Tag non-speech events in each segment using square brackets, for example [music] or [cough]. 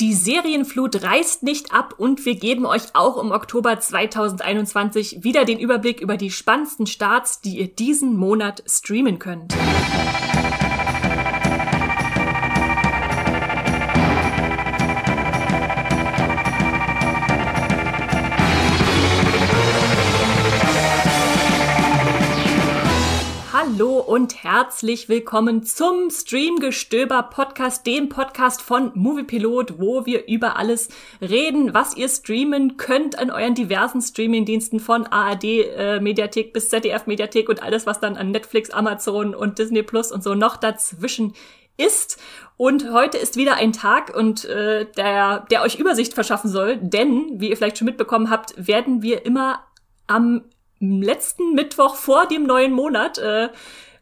Die Serienflut reißt nicht ab und wir geben euch auch im Oktober 2021 wieder den Überblick über die spannendsten Starts, die ihr diesen Monat streamen könnt. Hallo und herzlich willkommen zum Streamgestöber Podcast, dem Podcast von Moviepilot, wo wir über alles reden, was ihr streamen könnt an euren diversen Streamingdiensten von ARD äh, Mediathek bis ZDF Mediathek und alles, was dann an Netflix, Amazon und Disney Plus und so noch dazwischen ist. Und heute ist wieder ein Tag und äh, der, der euch Übersicht verschaffen soll, denn, wie ihr vielleicht schon mitbekommen habt, werden wir immer am letzten Mittwoch vor dem neuen Monat äh,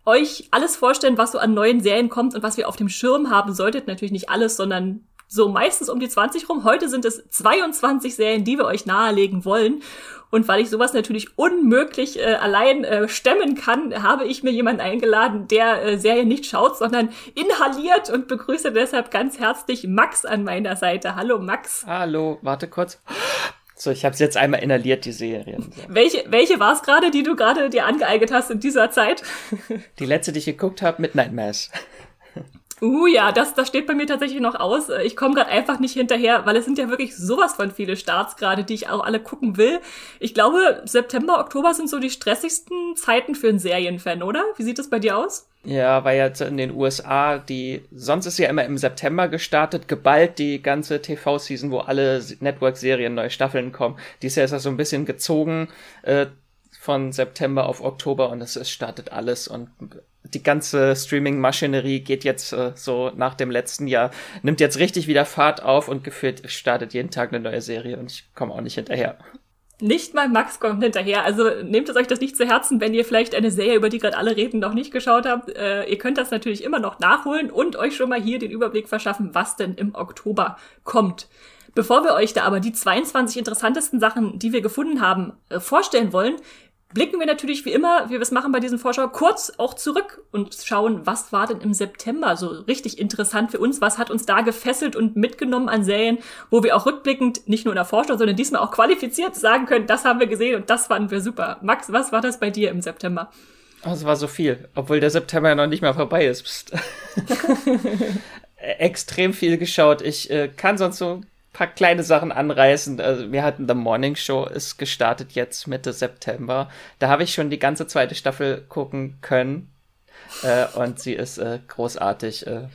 euch alles vorstellen, was so an neuen Serien kommt und was wir auf dem Schirm haben solltet. Natürlich nicht alles, sondern so meistens um die 20 rum. Heute sind es 22 Serien, die wir euch nahelegen wollen. Und weil ich sowas natürlich unmöglich äh, allein äh, stemmen kann, habe ich mir jemanden eingeladen, der äh, Serien nicht schaut, sondern inhaliert und begrüße deshalb ganz herzlich Max an meiner Seite. Hallo Max. Hallo, warte kurz. So, ich habe es jetzt einmal inhaliert, die Serien. So. Welche, welche war es gerade, die du gerade dir angeeignet hast in dieser Zeit? [laughs] Die letzte, die ich geguckt habe, Midnight Mass. [laughs] Uh ja, das, das steht bei mir tatsächlich noch aus. Ich komme gerade einfach nicht hinterher, weil es sind ja wirklich sowas von viele Starts gerade, die ich auch alle gucken will. Ich glaube, September, Oktober sind so die stressigsten Zeiten für einen Serienfan, oder? Wie sieht das bei dir aus? Ja, weil jetzt in den USA, die, sonst ist ja immer im September gestartet, geballt die ganze TV-Season, wo alle Network-Serien, neue Staffeln kommen. Dies Jahr ist das so ein bisschen gezogen, äh, von September auf Oktober und es, es startet alles und die ganze Streaming-Maschinerie geht jetzt äh, so nach dem letzten Jahr, nimmt jetzt richtig wieder Fahrt auf und gefühlt startet jeden Tag eine neue Serie und ich komme auch nicht hinterher. Nicht mal Max kommt hinterher. Also nehmt es euch das nicht zu Herzen, wenn ihr vielleicht eine Serie, über die gerade alle reden, noch nicht geschaut habt. Äh, ihr könnt das natürlich immer noch nachholen und euch schon mal hier den Überblick verschaffen, was denn im Oktober kommt. Bevor wir euch da aber die 22 interessantesten Sachen, die wir gefunden haben, äh, vorstellen wollen, blicken wir natürlich wie immer, wie wir es machen bei diesen Vorschau, kurz auch zurück und schauen, was war denn im September so richtig interessant für uns, was hat uns da gefesselt und mitgenommen an Serien, wo wir auch rückblickend nicht nur in der Vorschau, sondern diesmal auch qualifiziert sagen können, das haben wir gesehen und das fanden wir super. Max, was war das bei dir im September? Oh, es war so viel, obwohl der September ja noch nicht mehr vorbei ist. [laughs] Extrem viel geschaut. Ich äh, kann sonst so paar kleine Sachen anreißen. Also wir hatten The Morning Show ist gestartet jetzt Mitte September. Da habe ich schon die ganze zweite Staffel gucken können. Äh, und sie ist äh, großartig. Äh,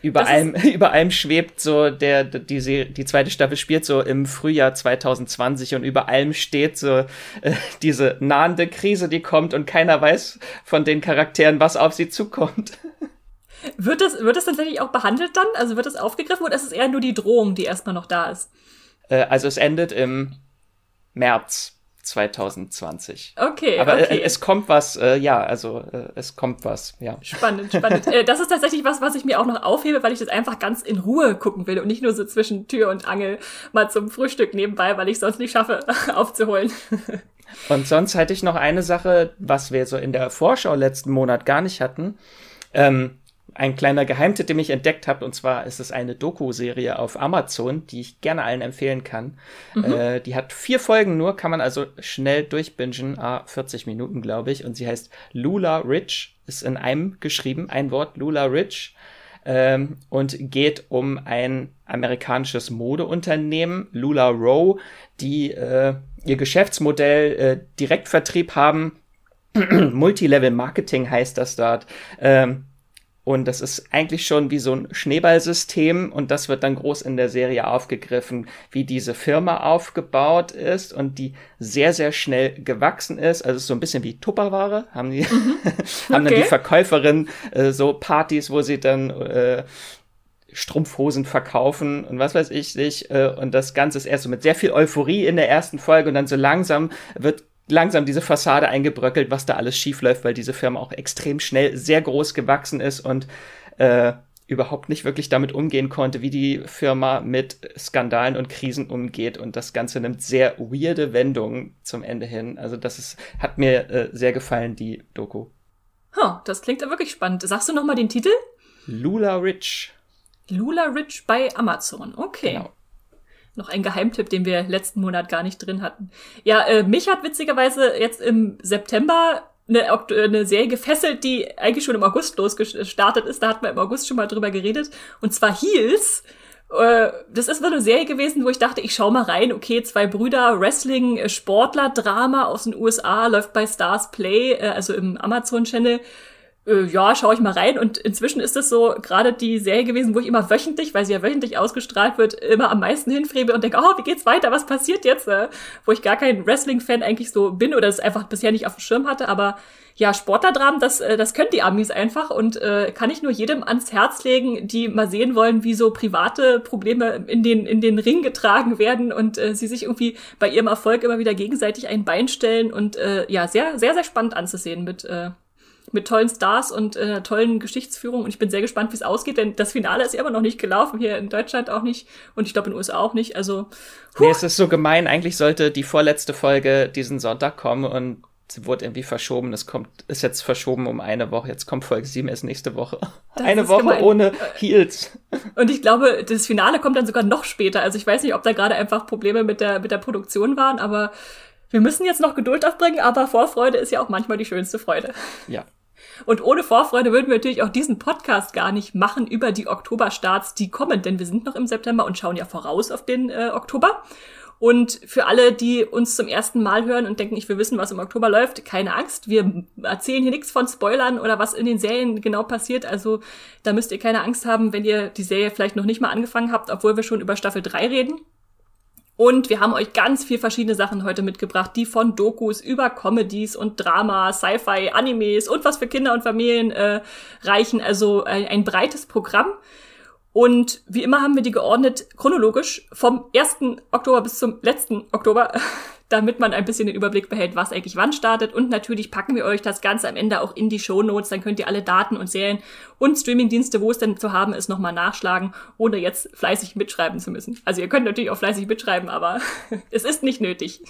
über allem, [laughs] über allem schwebt so der, die, die zweite Staffel spielt so im Frühjahr 2020 und über allem steht so äh, diese nahende Krise, die kommt und keiner weiß von den Charakteren, was auf sie zukommt. [laughs] Wird das, wird das tatsächlich auch behandelt dann? Also wird das aufgegriffen oder ist es eher nur die Drohung, die erstmal noch da ist? Äh, also es endet im März 2020. Okay, aber okay. Äh, es kommt was, äh, ja, also äh, es kommt was, ja. Spannend, spannend. das ist tatsächlich was, was ich mir auch noch aufhebe, weil ich das einfach ganz in Ruhe gucken will und nicht nur so zwischen Tür und Angel mal zum Frühstück nebenbei, weil ich sonst nicht schaffe [laughs] aufzuholen. und sonst hätte ich noch eine Sache, was wir so in der Vorschau letzten Monat gar nicht hatten. Ähm, ein kleiner Geheimtipp, den ich entdeckt habe, und zwar ist es eine Doku-Serie auf Amazon, die ich gerne allen empfehlen kann. Mhm. Äh, die hat vier Folgen nur, kann man also schnell durchbingen, ah, 40 Minuten, glaube ich, und sie heißt Lula Rich, ist in einem geschrieben, ein Wort, Lula Rich, ähm, und geht um ein amerikanisches Modeunternehmen, Lula Row, die äh, ihr Geschäftsmodell äh, Direktvertrieb haben. [clears throat] Multilevel Marketing heißt das dort. Ähm, und das ist eigentlich schon wie so ein Schneeballsystem und das wird dann groß in der Serie aufgegriffen, wie diese Firma aufgebaut ist und die sehr, sehr schnell gewachsen ist. Also so ein bisschen wie Tupperware. Haben die, mhm. [laughs] haben dann die Verkäuferin äh, so Partys, wo sie dann äh, Strumpfhosen verkaufen und was weiß ich nicht. Äh, und das Ganze ist erst so mit sehr viel Euphorie in der ersten Folge und dann so langsam wird langsam diese Fassade eingebröckelt, was da alles schief läuft, weil diese Firma auch extrem schnell sehr groß gewachsen ist und äh, überhaupt nicht wirklich damit umgehen konnte, wie die Firma mit Skandalen und Krisen umgeht. Und das Ganze nimmt sehr weirde Wendungen zum Ende hin. Also das ist, hat mir äh, sehr gefallen, die Doku. Huh, das klingt ja wirklich spannend. Sagst du noch mal den Titel? Lula Rich. Lula Ridge bei Amazon. Okay. Genau. Noch ein Geheimtipp, den wir letzten Monat gar nicht drin hatten. Ja, äh, mich hat witzigerweise jetzt im September eine, eine Serie gefesselt, die eigentlich schon im August losgestartet ist. Da hatten wir im August schon mal drüber geredet. Und zwar Heels. Äh, das ist so eine Serie gewesen, wo ich dachte, ich schau mal rein. Okay, zwei Brüder, Wrestling, äh, Sportler, Drama aus den USA, läuft bei Stars Play, äh, also im Amazon-Channel äh, ja, schaue ich mal rein. Und inzwischen ist das so gerade die Serie gewesen, wo ich immer wöchentlich, weil sie ja wöchentlich ausgestrahlt wird, immer am meisten hinfrebe und denke, oh, wie geht's weiter? Was passiert jetzt? Äh, wo ich gar kein Wrestling-Fan eigentlich so bin oder es einfach bisher nicht auf dem Schirm hatte. Aber ja, Sportlerdramen, das, äh, das können die Amis einfach und äh, kann ich nur jedem ans Herz legen, die mal sehen wollen, wie so private Probleme in den, in den Ring getragen werden und äh, sie sich irgendwie bei ihrem Erfolg immer wieder gegenseitig ein Bein stellen und äh, ja, sehr, sehr, sehr spannend anzusehen mit äh, mit tollen Stars und äh, tollen Geschichtsführung. Und ich bin sehr gespannt, wie es ausgeht, denn das Finale ist ja immer noch nicht gelaufen, hier in Deutschland auch nicht und ich glaube in den USA auch nicht. Also. Huh. Nee, es ist so gemein. Eigentlich sollte die vorletzte Folge diesen Sonntag kommen und sie wurde irgendwie verschoben. Es kommt, ist jetzt verschoben um eine Woche. Jetzt kommt Folge 7 erst nächste Woche. Das eine Woche gemein. ohne Heels. Und ich glaube, das Finale kommt dann sogar noch später. Also ich weiß nicht, ob da gerade einfach Probleme mit der, mit der Produktion waren, aber wir müssen jetzt noch Geduld aufbringen, aber Vorfreude ist ja auch manchmal die schönste Freude. Ja. Und ohne Vorfreude würden wir natürlich auch diesen Podcast gar nicht machen über die Oktoberstarts, die kommen, denn wir sind noch im September und schauen ja voraus auf den äh, Oktober. Und für alle, die uns zum ersten Mal hören und denken, ich will wissen, was im Oktober läuft, keine Angst. Wir erzählen hier nichts von Spoilern oder was in den Serien genau passiert. Also da müsst ihr keine Angst haben, wenn ihr die Serie vielleicht noch nicht mal angefangen habt, obwohl wir schon über Staffel 3 reden. Und wir haben euch ganz viel verschiedene Sachen heute mitgebracht, die von Dokus über Comedies und Drama, Sci-Fi, Animes und was für Kinder und Familien äh, reichen. Also ein, ein breites Programm. Und wie immer haben wir die geordnet chronologisch vom 1. Oktober bis zum letzten Oktober [laughs] damit man ein bisschen den Überblick behält, was eigentlich wann startet. Und natürlich packen wir euch das Ganze am Ende auch in die Show Notes. Dann könnt ihr alle Daten und Serien und Streamingdienste, wo es denn zu haben ist, nochmal nachschlagen, ohne jetzt fleißig mitschreiben zu müssen. Also ihr könnt natürlich auch fleißig mitschreiben, aber [laughs] es ist nicht nötig.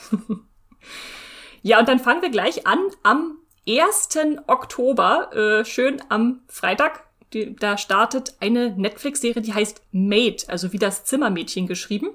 [laughs] ja, und dann fangen wir gleich an am 1. Oktober, äh, schön am Freitag. Da startet eine Netflix-Serie, die heißt Maid, also wie das Zimmermädchen geschrieben.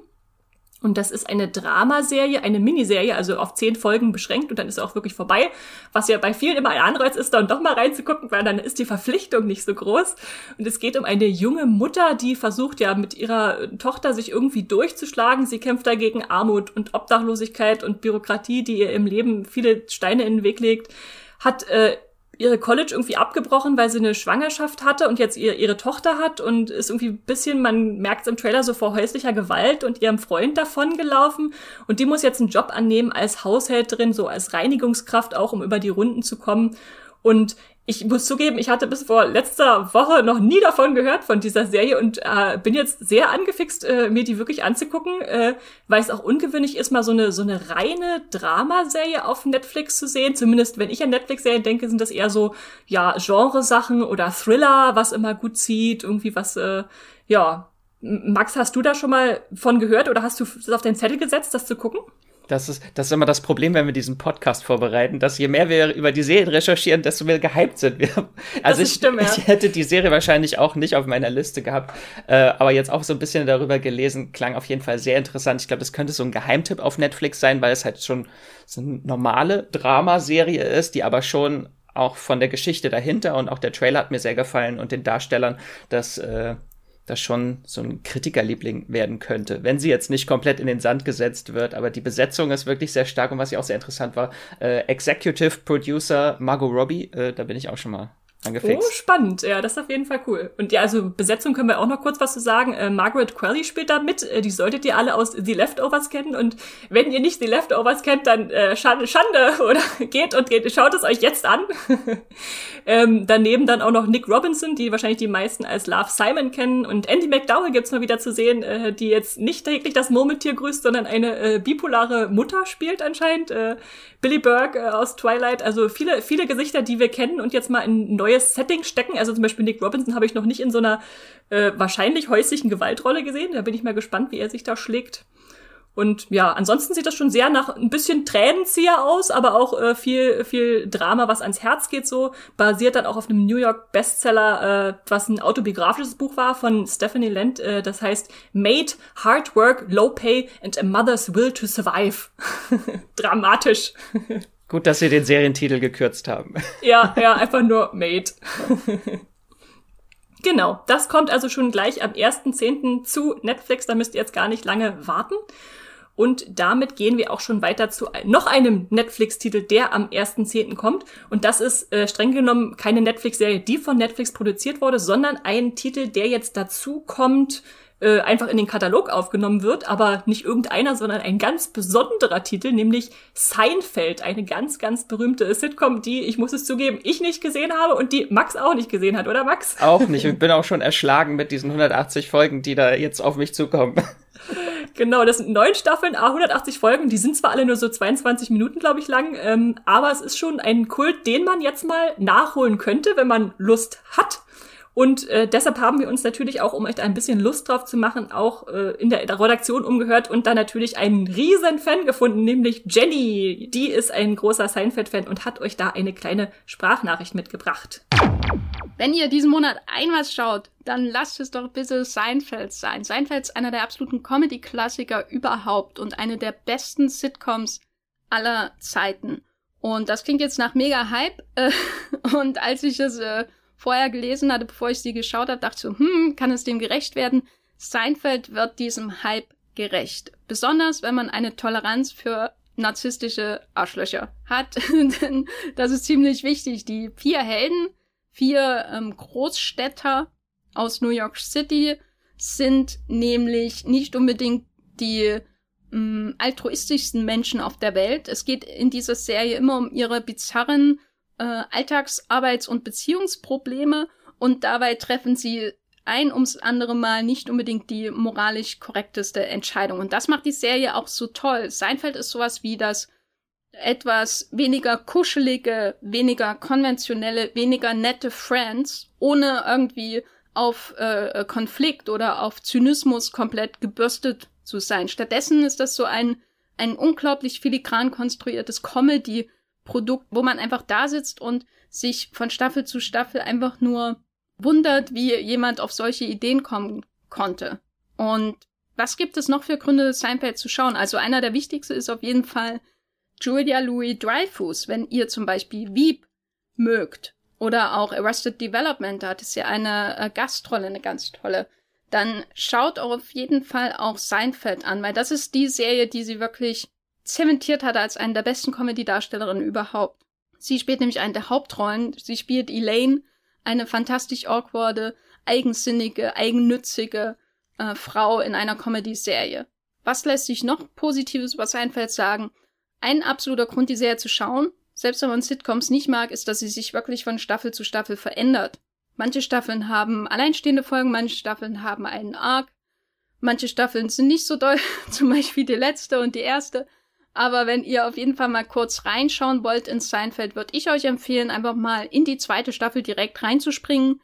Und das ist eine Dramaserie, eine Miniserie, also auf zehn Folgen beschränkt und dann ist es auch wirklich vorbei. Was ja bei vielen immer ein Anreiz ist, dann doch mal reinzugucken, weil dann ist die Verpflichtung nicht so groß. Und es geht um eine junge Mutter, die versucht ja mit ihrer Tochter sich irgendwie durchzuschlagen. Sie kämpft dagegen Armut und Obdachlosigkeit und Bürokratie, die ihr im Leben viele Steine in den Weg legt. Hat äh, ihre College irgendwie abgebrochen, weil sie eine Schwangerschaft hatte und jetzt ihr, ihre Tochter hat und ist irgendwie bisschen, man merkt es im Trailer so vor häuslicher Gewalt und ihrem Freund davon gelaufen und die muss jetzt einen Job annehmen als Haushälterin, so als Reinigungskraft auch, um über die Runden zu kommen. Und ich muss zugeben, ich hatte bis vor letzter Woche noch nie davon gehört von dieser Serie und äh, bin jetzt sehr angefixt, äh, mir die wirklich anzugucken, äh, weil es auch ungewöhnlich ist, mal so eine so eine reine Dramaserie auf Netflix zu sehen. Zumindest wenn ich an Netflix-Serien denke, sind das eher so ja Genresachen oder Thriller, was immer gut zieht, irgendwie was äh, ja. Max, hast du da schon mal von gehört oder hast du das auf den Zettel gesetzt, das zu gucken? Das ist, das ist immer das Problem, wenn wir diesen Podcast vorbereiten, dass je mehr wir über die Serien recherchieren, desto mehr gehypt sind wir. Also ich, stimmt, ja. ich hätte die Serie wahrscheinlich auch nicht auf meiner Liste gehabt, äh, aber jetzt auch so ein bisschen darüber gelesen, klang auf jeden Fall sehr interessant. Ich glaube, das könnte so ein Geheimtipp auf Netflix sein, weil es halt schon so eine normale Dramaserie ist, die aber schon auch von der Geschichte dahinter und auch der Trailer hat mir sehr gefallen und den Darstellern, dass äh, das schon so ein Kritikerliebling werden könnte, wenn sie jetzt nicht komplett in den Sand gesetzt wird. Aber die Besetzung ist wirklich sehr stark und was ja auch sehr interessant war, äh, Executive Producer Margot Robbie, äh, da bin ich auch schon mal angefixt. Oh, spannend. Ja, das ist auf jeden Fall cool. Und ja, also Besetzung können wir auch noch kurz was zu sagen. Äh, Margaret Qualley spielt da mit. Äh, die solltet ihr alle aus The Leftovers kennen. Und wenn ihr nicht The Leftovers kennt, dann äh, Schande, Schande [laughs] oder geht und geht, schaut es euch jetzt an. [laughs] ähm, daneben dann auch noch Nick Robinson, die wahrscheinlich die meisten als Love Simon kennen. Und Andy McDowell gibt's mal wieder zu sehen, äh, die jetzt nicht täglich das Murmeltier grüßt, sondern eine äh, bipolare Mutter spielt anscheinend. Äh, Billy Burke äh, aus Twilight. Also viele, viele Gesichter, die wir kennen und jetzt mal in neues Setting stecken. Also zum Beispiel Nick Robinson habe ich noch nicht in so einer äh, wahrscheinlich häuslichen Gewaltrolle gesehen. Da bin ich mal gespannt, wie er sich da schlägt. Und ja, ansonsten sieht das schon sehr nach ein bisschen Tränenzieher aus, aber auch äh, viel, viel Drama, was ans Herz geht so. Basiert dann auch auf einem New York Bestseller, äh, was ein autobiografisches Buch war von Stephanie Lent. Äh, das heißt Made, Hard Work, Low Pay and a Mother's Will to Survive. [laughs] Dramatisch. [laughs] Gut, dass sie den Serientitel gekürzt haben. [laughs] ja, ja, einfach nur Made. Genau, das kommt also schon gleich am 1.10. zu Netflix, da müsst ihr jetzt gar nicht lange warten. Und damit gehen wir auch schon weiter zu noch einem Netflix-Titel, der am 1.10. kommt. Und das ist äh, streng genommen keine Netflix-Serie, die von Netflix produziert wurde, sondern ein Titel, der jetzt dazu kommt, äh, einfach in den Katalog aufgenommen wird, aber nicht irgendeiner, sondern ein ganz besonderer Titel, nämlich Seinfeld, eine ganz, ganz berühmte Sitcom, die, ich muss es zugeben, ich nicht gesehen habe und die Max auch nicht gesehen hat, oder Max? Auch nicht. [laughs] Ich bin auch schon erschlagen mit diesen 180 Folgen, die da jetzt auf mich zukommen. [laughs] Genau, das sind neun Staffeln, a 180 Folgen. Die sind zwar alle nur so 22 Minuten, glaube ich, lang, ähm, aber es ist schon ein Kult, den man jetzt mal nachholen könnte, wenn man Lust hat. Und äh, deshalb haben wir uns natürlich auch, um euch da ein bisschen Lust drauf zu machen, auch äh, in der, Redaktion umgehört und da natürlich einen riesen Fan gefunden, nämlich Jenny. Die ist ein großer Seinfeld-Fan und hat euch da eine kleine Sprachnachricht mitgebracht. Wenn ihr diesen Monat ein schaut, dann lasst es doch bitte Seinfeld sein. Seinfeld ist einer der absoluten Comedy-Klassiker überhaupt und eine der besten Sitcoms aller Zeiten. Und das klingt jetzt nach mega Hype. Äh, [laughs] und als ich es äh, vorher gelesen hatte, bevor ich sie geschaut habe, dachte so, hm, kann es dem gerecht werden? Seinfeld wird diesem Hype gerecht. Besonders, wenn man eine Toleranz für narzisstische Arschlöcher hat. [laughs] Denn das ist ziemlich wichtig. Die vier Helden Vier ähm, Großstädter aus New York City sind nämlich nicht unbedingt die ähm, altruistischsten Menschen auf der Welt. Es geht in dieser Serie immer um ihre bizarren äh, Alltagsarbeits- und Beziehungsprobleme und dabei treffen sie ein ums andere Mal nicht unbedingt die moralisch korrekteste Entscheidung. Und das macht die Serie auch so toll. Seinfeld ist sowas wie das etwas weniger kuschelige, weniger konventionelle, weniger nette Friends, ohne irgendwie auf äh, Konflikt oder auf Zynismus komplett gebürstet zu sein. Stattdessen ist das so ein, ein unglaublich filigran konstruiertes Comedy-Produkt, wo man einfach da sitzt und sich von Staffel zu Staffel einfach nur wundert, wie jemand auf solche Ideen kommen konnte. Und was gibt es noch für Gründe, Seinfeld zu schauen? Also einer der wichtigsten ist auf jeden Fall Julia Louis Dreyfus, wenn ihr zum Beispiel Wieb mögt oder auch Arrested Development, da hat es ja eine äh, Gastrolle, eine ganz tolle, dann schaut auf jeden Fall auch Seinfeld an, weil das ist die Serie, die sie wirklich zementiert hat als eine der besten Comedy-Darstellerinnen überhaupt. Sie spielt nämlich eine der Hauptrollen. Sie spielt Elaine, eine fantastisch awkwarde, eigensinnige, eigennützige äh, Frau in einer Comedy-Serie. Was lässt sich noch Positives über Seinfeld sagen? Ein absoluter Grund, die Serie zu schauen, selbst wenn man Sitcoms nicht mag, ist, dass sie sich wirklich von Staffel zu Staffel verändert. Manche Staffeln haben alleinstehende Folgen, manche Staffeln haben einen Arc, manche Staffeln sind nicht so doll, [laughs] zum Beispiel die letzte und die erste. Aber wenn ihr auf jeden Fall mal kurz reinschauen wollt in Seinfeld, würde ich euch empfehlen, einfach mal in die zweite Staffel direkt reinzuspringen.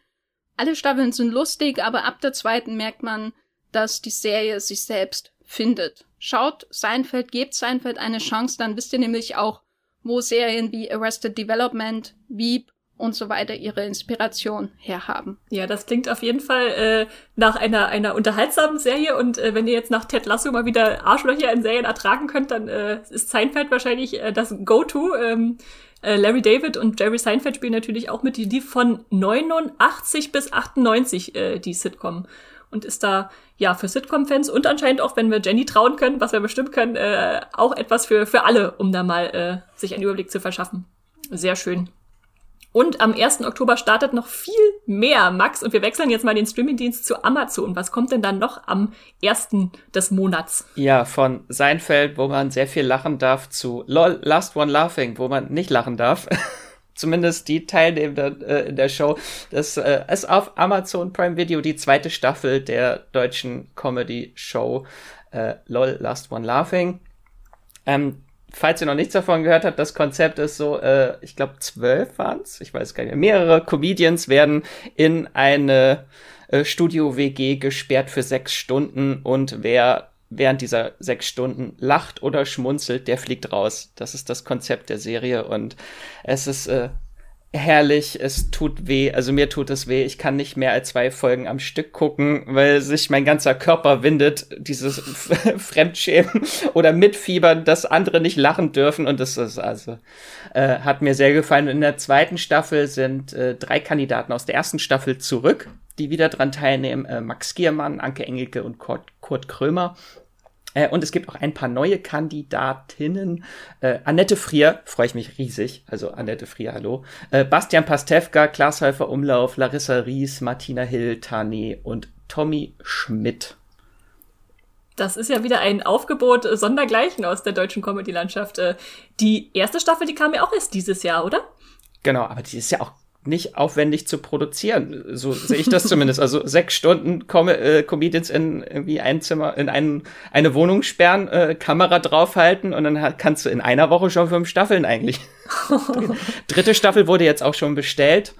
Alle Staffeln sind lustig, aber ab der zweiten merkt man, dass die Serie sich selbst findet. Schaut Seinfeld, gebt Seinfeld eine Chance, dann wisst ihr nämlich auch, wo Serien wie Arrested Development, Veep und so weiter ihre Inspiration herhaben. Ja, das klingt auf jeden Fall äh, nach einer einer unterhaltsamen Serie und äh, wenn ihr jetzt nach Ted Lasso mal wieder Arschlöcher in Serien ertragen könnt, dann äh, ist Seinfeld wahrscheinlich äh, das Go-To. Ähm, äh, Larry David und Jerry Seinfeld spielen natürlich auch mit, die von 89 bis 98 äh, die Sitcom und ist da ja für Sitcom-Fans und anscheinend auch, wenn wir Jenny trauen können, was wir bestimmt können, äh, auch etwas für für alle, um da mal äh, sich einen Überblick zu verschaffen. Sehr schön. Und am 1. Oktober startet noch viel mehr, Max. Und wir wechseln jetzt mal den Streamingdienst zu Amazon. Was kommt denn dann noch am 1. des Monats? Ja, von Seinfeld, wo man sehr viel lachen darf, zu LOL, Last One Laughing, wo man nicht lachen darf. [laughs] zumindest die Teilnehmenden äh, in der Show. Das äh, ist auf Amazon Prime Video die zweite Staffel der deutschen Comedy-Show äh, LOL Last One Laughing. Ähm, falls ihr noch nichts davon gehört habt, das Konzept ist so, äh, ich glaube zwölf waren's, ich weiß gar nicht mehr. Mehrere Comedians werden in eine äh, Studio-WG gesperrt für sechs Stunden und wer während dieser sechs Stunden lacht oder schmunzelt, der fliegt raus. Das ist das Konzept der Serie und es ist äh, herrlich, es tut weh, also mir tut es weh, ich kann nicht mehr als zwei Folgen am Stück gucken, weil sich mein ganzer Körper windet, dieses [laughs] Fremdschämen oder Mitfiebern, dass andere nicht lachen dürfen und das ist also, äh, hat mir sehr gefallen. In der zweiten Staffel sind äh, drei Kandidaten aus der ersten Staffel zurück, die wieder dran teilnehmen, äh, Max Giermann, Anke Engelke und Kurt, Kurt Krömer. Äh, und es gibt auch ein paar neue Kandidatinnen. Äh, Annette Frier, freue ich mich riesig. Also Annette Frier, hallo. Äh, Bastian Pastewka, Klaas Häufer Umlauf, Larissa Ries, Martina Hill, Tane und Tommy Schmidt. Das ist ja wieder ein Aufgebot äh, sondergleichen aus der deutschen Comedy-Landschaft. Äh, die erste Staffel, die kam ja auch erst dieses Jahr, oder? Genau, aber die ist ja auch nicht aufwendig zu produzieren. So sehe ich das [laughs] zumindest. Also sechs Stunden Com äh, Comedians in irgendwie ein Zimmer, in ein, eine Wohnung sperren, äh, Kamera draufhalten und dann kannst du in einer Woche schon fünf Staffeln eigentlich. [laughs] Dritte Staffel wurde jetzt auch schon bestellt.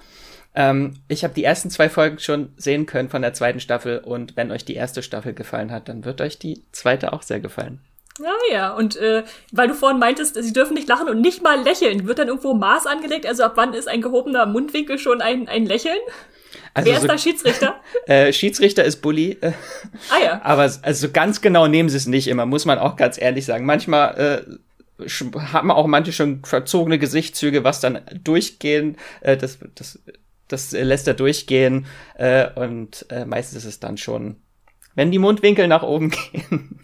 Ähm, ich habe die ersten zwei Folgen schon sehen können von der zweiten Staffel und wenn euch die erste Staffel gefallen hat, dann wird euch die zweite auch sehr gefallen. Ja, ja. Und äh, weil du vorhin meintest, sie dürfen nicht lachen und nicht mal lächeln, wird dann irgendwo Maß angelegt? Also ab wann ist ein gehobener Mundwinkel schon ein, ein Lächeln? Also Wer ist so, da Schiedsrichter? [laughs] äh, Schiedsrichter ist Bully. Äh, ah ja. Aber also ganz genau nehmen sie es nicht immer, muss man auch ganz ehrlich sagen. Manchmal äh, haben auch manche schon verzogene Gesichtszüge, was dann durchgehen, äh, das, das, das lässt er durchgehen. Äh, und äh, meistens ist es dann schon, wenn die Mundwinkel nach oben [laughs] gehen.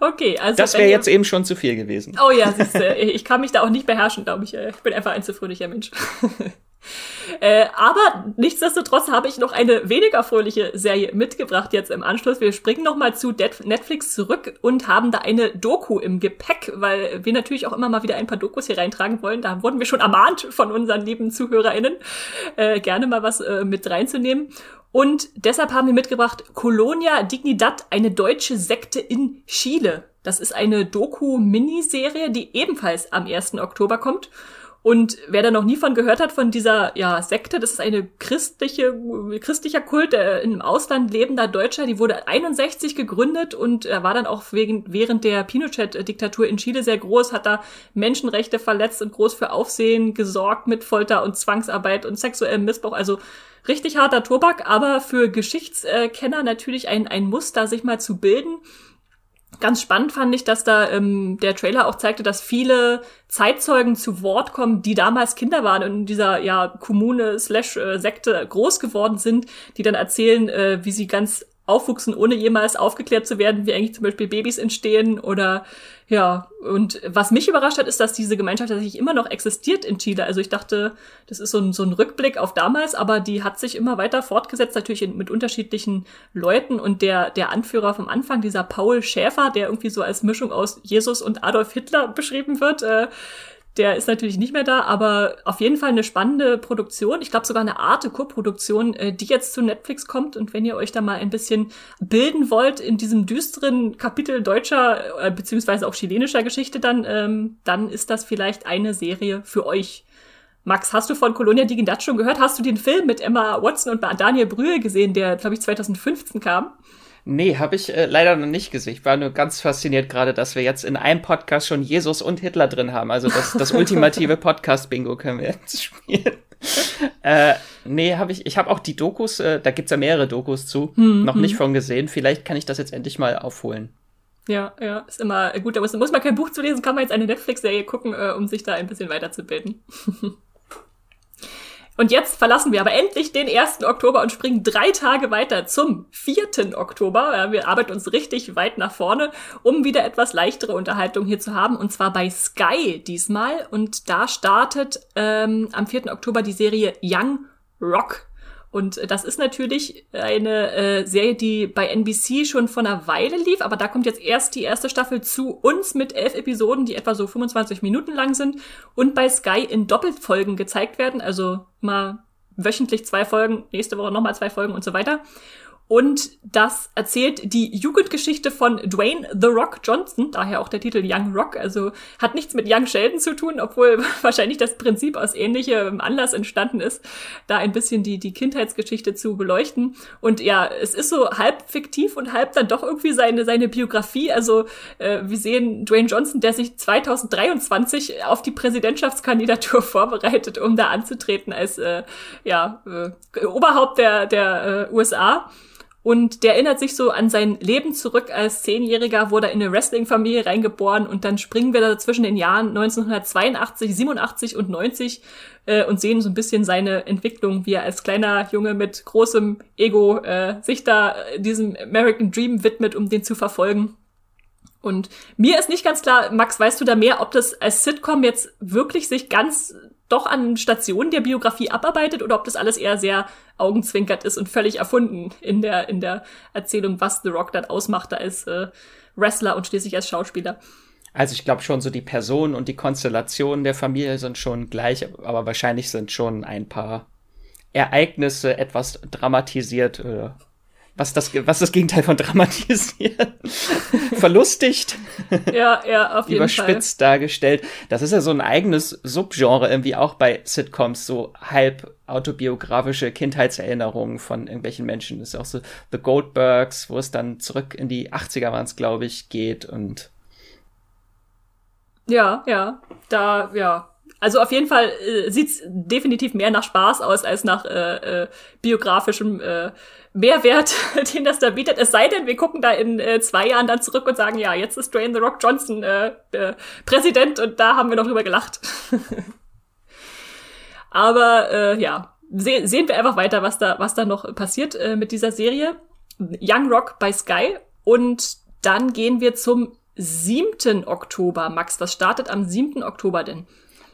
Okay, also. Das wäre jetzt eben schon zu viel gewesen. Oh ja, siehste, ich kann mich da auch nicht beherrschen, glaube ich. Ich bin einfach ein zu fröhlicher Mensch. [laughs] Äh, aber nichtsdestotrotz habe ich noch eine weniger fröhliche Serie mitgebracht jetzt im Anschluss. Wir springen nochmal zu Netflix zurück und haben da eine Doku im Gepäck, weil wir natürlich auch immer mal wieder ein paar Dokus hier reintragen wollen. Da wurden wir schon ermahnt von unseren lieben ZuhörerInnen, äh, gerne mal was äh, mit reinzunehmen. Und deshalb haben wir mitgebracht Colonia Dignidad, eine deutsche Sekte in Chile. Das ist eine Doku-Miniserie, die ebenfalls am 1. Oktober kommt. Und wer da noch nie von gehört hat, von dieser ja, Sekte, das ist eine christliche, christlicher Kult, der im Ausland lebender Deutscher, die wurde 61 gegründet und er war dann auch wegen, während der Pinochet-Diktatur in Chile sehr groß, hat da Menschenrechte verletzt und groß für Aufsehen gesorgt mit Folter und Zwangsarbeit und sexuellem Missbrauch. Also richtig harter Tobak, aber für Geschichtskenner natürlich ein, ein Muster, sich mal zu bilden. Ganz spannend fand ich, dass da ähm, der Trailer auch zeigte, dass viele Zeitzeugen zu Wort kommen, die damals Kinder waren und in dieser ja Kommune slash äh, Sekte groß geworden sind, die dann erzählen, äh, wie sie ganz aufwuchsen, ohne jemals aufgeklärt zu werden, wie eigentlich zum Beispiel Babys entstehen oder ja, und was mich überrascht hat, ist, dass diese Gemeinschaft tatsächlich immer noch existiert in Chile. Also ich dachte, das ist so ein, so ein Rückblick auf damals, aber die hat sich immer weiter fortgesetzt, natürlich mit unterschiedlichen Leuten. Und der, der Anführer vom Anfang, dieser Paul Schäfer, der irgendwie so als Mischung aus Jesus und Adolf Hitler beschrieben wird, äh, der ist natürlich nicht mehr da, aber auf jeden Fall eine spannende Produktion. Ich glaube sogar eine Arte Co-Produktion, äh, die jetzt zu Netflix kommt. Und wenn ihr euch da mal ein bisschen bilden wollt in diesem düsteren Kapitel deutscher äh, beziehungsweise auch chilenischer Geschichte, dann, ähm, dann ist das vielleicht eine Serie für euch. Max, hast du von Colonia Dignidad schon gehört? Hast du den Film mit Emma Watson und Daniel Brühl gesehen, der, glaube ich, 2015 kam? Nee, habe ich äh, leider noch nicht gesehen. Ich war nur ganz fasziniert gerade, dass wir jetzt in einem Podcast schon Jesus und Hitler drin haben. Also das, das [laughs] ultimative Podcast-Bingo können wir jetzt spielen. [laughs] äh, nee, habe ich. Ich habe auch die Dokus, äh, da gibt's ja mehrere Dokus zu, hm, noch hm. nicht von gesehen. Vielleicht kann ich das jetzt endlich mal aufholen. Ja, ja, ist immer gut. Da muss, muss man kein Buch zu lesen, kann man jetzt eine Netflix-Serie gucken, äh, um sich da ein bisschen weiterzubilden. [laughs] Und jetzt verlassen wir aber endlich den 1. Oktober und springen drei Tage weiter zum 4. Oktober. Wir arbeiten uns richtig weit nach vorne, um wieder etwas leichtere Unterhaltung hier zu haben. Und zwar bei Sky diesmal. Und da startet ähm, am 4. Oktober die Serie Young Rock. Und das ist natürlich eine äh, Serie, die bei NBC schon vor einer Weile lief, aber da kommt jetzt erst die erste Staffel zu uns mit elf Episoden, die etwa so 25 Minuten lang sind und bei Sky in Doppelfolgen gezeigt werden, also mal wöchentlich zwei Folgen, nächste Woche nochmal zwei Folgen und so weiter. Und das erzählt die Jugendgeschichte von Dwayne The Rock Johnson, daher auch der Titel Young Rock. Also hat nichts mit Young Sheldon zu tun, obwohl [laughs] wahrscheinlich das Prinzip aus ähnlichem Anlass entstanden ist, da ein bisschen die, die Kindheitsgeschichte zu beleuchten. Und ja, es ist so halb fiktiv und halb dann doch irgendwie seine, seine Biografie. Also äh, wir sehen Dwayne Johnson, der sich 2023 auf die Präsidentschaftskandidatur [laughs] vorbereitet, um da anzutreten als äh, ja, äh, Oberhaupt der, der äh, USA. Und der erinnert sich so an sein Leben zurück als Zehnjähriger, wurde in eine Wrestling-Familie reingeboren und dann springen wir da zwischen den Jahren 1982, 87 und 90 äh, und sehen so ein bisschen seine Entwicklung, wie er als kleiner Junge mit großem Ego äh, sich da diesem American Dream widmet, um den zu verfolgen. Und mir ist nicht ganz klar, Max, weißt du da mehr, ob das als Sitcom jetzt wirklich sich ganz doch an Stationen der Biografie abarbeitet oder ob das alles eher sehr augenzwinkert ist und völlig erfunden in der, in der Erzählung, was The Rock dann ausmachte als äh, Wrestler und schließlich als Schauspieler. Also ich glaube schon, so die Personen und die Konstellationen der Familie sind schon gleich, aber wahrscheinlich sind schon ein paar Ereignisse etwas dramatisiert äh, was das, was das Gegenteil von dramatisieren? [laughs] Verlustigt. Ja, ja, auf jeden Überspitzt Fall. dargestellt. Das ist ja so ein eigenes Subgenre irgendwie auch bei Sitcoms, so halb autobiografische Kindheitserinnerungen von irgendwelchen Menschen. Das ist auch so The Goldbergs, wo es dann zurück in die 80er waren es, glaube ich, geht und ja, ja, da, ja, also auf jeden Fall äh, sieht's definitiv mehr nach Spaß aus als nach äh, äh, biografischem äh, Mehrwert, [laughs] den das da bietet. Es sei denn, wir gucken da in äh, zwei Jahren dann zurück und sagen, ja, jetzt ist Dwayne The Rock Johnson äh, äh, Präsident und da haben wir noch drüber gelacht. [laughs] Aber äh, ja, se sehen wir einfach weiter, was da, was da noch passiert äh, mit dieser Serie. Young Rock bei Sky. Und dann gehen wir zum 7. Oktober. Max, was startet am 7. Oktober denn?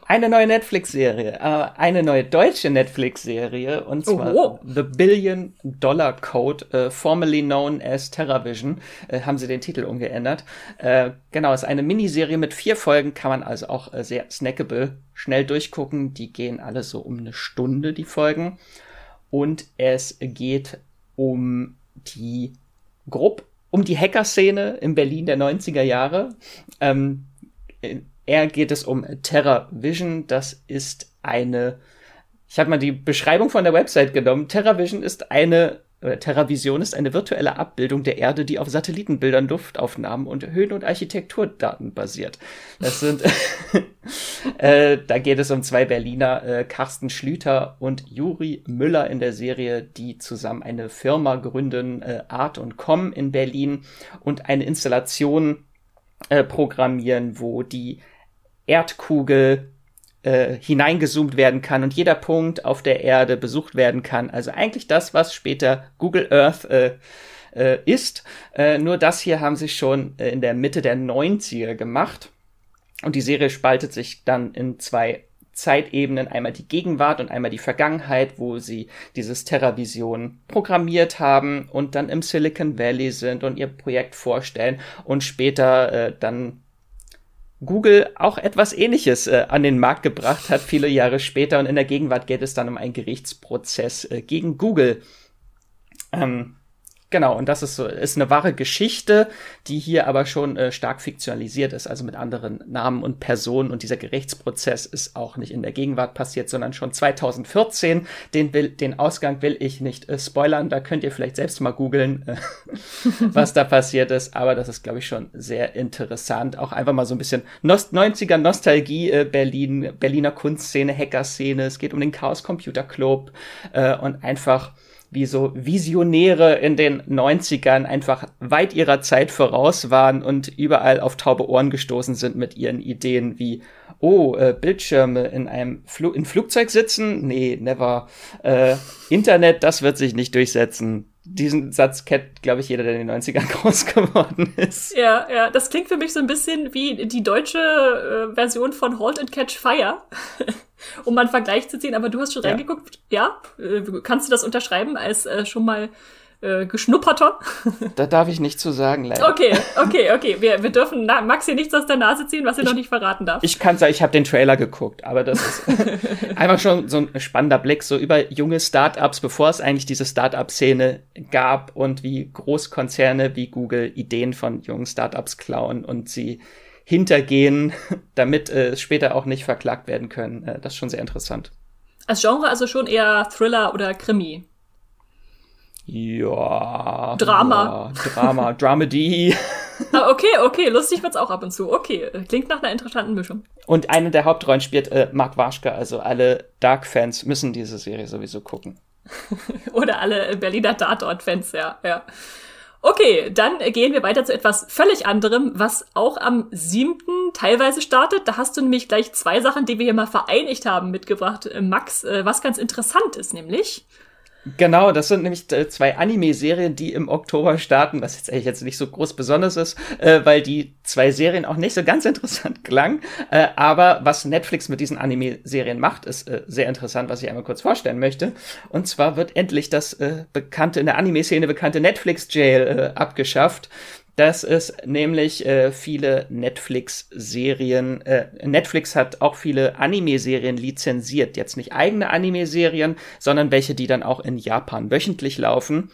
Eine neue Netflix-Serie, äh, eine neue deutsche Netflix-Serie, und zwar Oho. The Billion Dollar Code, äh, formerly known as TerraVision, äh, haben sie den Titel umgeändert. Äh, genau, ist eine Miniserie mit vier Folgen, kann man also auch äh, sehr snackable schnell durchgucken. Die gehen alle so um eine Stunde, die Folgen. Und es geht um die grob um die Hacker-Szene in Berlin der 90er Jahre. Ähm, Eher geht es um Terra Vision. Das ist eine, ich habe mal die Beschreibung von der Website genommen. Terra Vision ist eine TerraVision ist eine virtuelle Abbildung der Erde, die auf Satellitenbildern, Luftaufnahmen und Höhen- und Architekturdaten basiert. Das sind, [laughs] äh, da geht es um zwei Berliner, äh, Carsten Schlüter und Juri Müller in der Serie, die zusammen eine Firma gründen, äh, Art und Com in Berlin und eine Installation äh, programmieren, wo die Erdkugel äh, hineingezoomt werden kann und jeder Punkt auf der Erde besucht werden kann. Also eigentlich das, was später Google Earth äh, äh, ist. Äh, nur das hier haben sie schon äh, in der Mitte der 90er gemacht. Und die Serie spaltet sich dann in zwei Zeitebenen, einmal die Gegenwart und einmal die Vergangenheit, wo sie dieses TerraVision programmiert haben und dann im Silicon Valley sind und ihr Projekt vorstellen und später äh, dann Google auch etwas Ähnliches äh, an den Markt gebracht hat, viele Jahre später. Und in der Gegenwart geht es dann um einen Gerichtsprozess äh, gegen Google. Ähm, Genau, und das ist so, ist eine wahre Geschichte, die hier aber schon äh, stark fiktionalisiert ist, also mit anderen Namen und Personen. Und dieser Gerichtsprozess ist auch nicht in der Gegenwart passiert, sondern schon 2014. Den, will, den Ausgang will ich nicht äh, spoilern. Da könnt ihr vielleicht selbst mal googeln, äh, [laughs] was da passiert ist. Aber das ist, glaube ich, schon sehr interessant. Auch einfach mal so ein bisschen Nost 90er Nostalgie, äh, Berlin, Berliner Kunstszene, Hackerszene. Es geht um den Chaos Computer Club äh, und einfach wie so Visionäre in den 90ern einfach weit ihrer Zeit voraus waren und überall auf taube Ohren gestoßen sind mit ihren Ideen wie, oh, äh, Bildschirme in einem Fl in Flugzeug sitzen? Nee, never. Äh, Internet, das wird sich nicht durchsetzen diesen Satz kennt, glaube ich, jeder, der in den 90ern [laughs] groß geworden ist. Ja, ja, das klingt für mich so ein bisschen wie die deutsche äh, Version von Halt and Catch Fire, [laughs] um mal einen Vergleich zu ziehen. Aber du hast schon ja. reingeguckt, ja? Äh, kannst du das unterschreiben als äh, schon mal äh, geschnupperter? [laughs] Da darf ich nicht zu sagen, leider. Okay, okay, [laughs] okay. Wir, wir dürfen na, Max hier nichts aus der Nase ziehen, was er noch nicht verraten darf. Ich kann sagen, ich habe den Trailer geguckt, aber das ist [laughs] einfach schon so ein spannender Blick so über junge Startups, bevor es eigentlich diese Startup-Szene gab und wie Großkonzerne wie Google Ideen von jungen Startups klauen und sie hintergehen, damit äh, später auch nicht verklagt werden können. Äh, das ist schon sehr interessant. Als Genre also schon eher Thriller oder Krimi. Ja. Drama. Ja, Drama, Dramedy. [laughs] ah, okay, okay, lustig wird's auch ab und zu. Okay, klingt nach einer interessanten Mischung. Und eine der Hauptrollen spielt äh, Mark Waschke, also alle Dark-Fans müssen diese Serie sowieso gucken. [laughs] Oder alle Berliner Tatort-Fans, ja, ja. Okay, dann gehen wir weiter zu etwas völlig anderem, was auch am siebten teilweise startet. Da hast du nämlich gleich zwei Sachen, die wir hier mal vereinigt haben, mitgebracht, äh, Max, äh, was ganz interessant ist, nämlich. Genau, das sind nämlich äh, zwei Anime-Serien, die im Oktober starten, was jetzt eigentlich jetzt nicht so groß besonders ist, äh, weil die zwei Serien auch nicht so ganz [laughs] interessant klangen. Äh, aber was Netflix mit diesen Anime-Serien macht, ist äh, sehr interessant, was ich einmal kurz vorstellen möchte. Und zwar wird endlich das äh, bekannte, in der Anime-Szene bekannte Netflix-Jail äh, abgeschafft dass es nämlich äh, viele Netflix-Serien, äh, Netflix hat auch viele Anime-Serien lizenziert. Jetzt nicht eigene Anime-Serien, sondern welche, die dann auch in Japan wöchentlich laufen,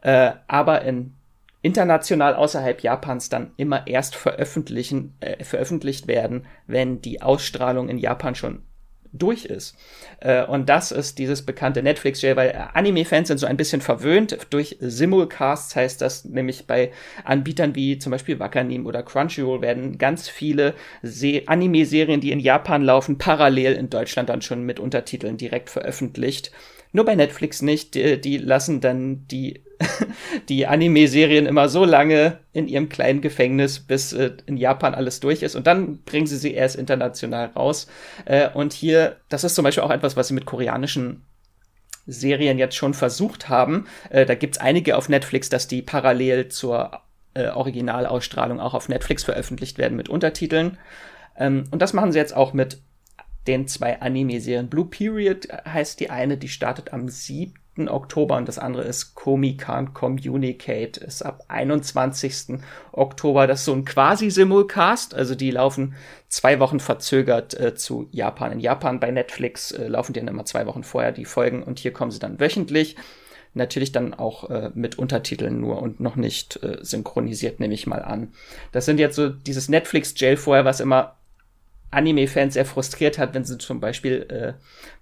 äh, aber in international außerhalb Japans dann immer erst veröffentlichen, äh, veröffentlicht werden, wenn die Ausstrahlung in Japan schon durch ist. Äh, und das ist dieses bekannte Netflix-Jail, weil Anime-Fans sind so ein bisschen verwöhnt durch Simulcasts, heißt das nämlich bei Anbietern wie zum Beispiel Wakanim oder Crunchyroll werden ganz viele Anime-Serien, die in Japan laufen, parallel in Deutschland dann schon mit Untertiteln direkt veröffentlicht. Nur bei Netflix nicht. Die, die lassen dann die, [laughs] die Anime-Serien immer so lange in ihrem kleinen Gefängnis, bis äh, in Japan alles durch ist. Und dann bringen sie sie erst international raus. Äh, und hier, das ist zum Beispiel auch etwas, was sie mit koreanischen Serien jetzt schon versucht haben. Äh, da gibt's einige auf Netflix, dass die parallel zur äh, Originalausstrahlung auch auf Netflix veröffentlicht werden mit Untertiteln. Ähm, und das machen sie jetzt auch mit den zwei Anime-Serien. Blue Period heißt die eine, die startet am 7. Oktober und das andere ist Komi Can't Communicate, ist ab 21. Oktober. Das ist so ein quasi Simulcast, also die laufen zwei Wochen verzögert äh, zu Japan. In Japan bei Netflix äh, laufen die dann immer zwei Wochen vorher die Folgen und hier kommen sie dann wöchentlich. Natürlich dann auch äh, mit Untertiteln nur und noch nicht äh, synchronisiert, nehme ich mal an. Das sind jetzt so dieses Netflix-Jail vorher, was immer Anime-Fans sehr frustriert hat, wenn sie zum Beispiel äh,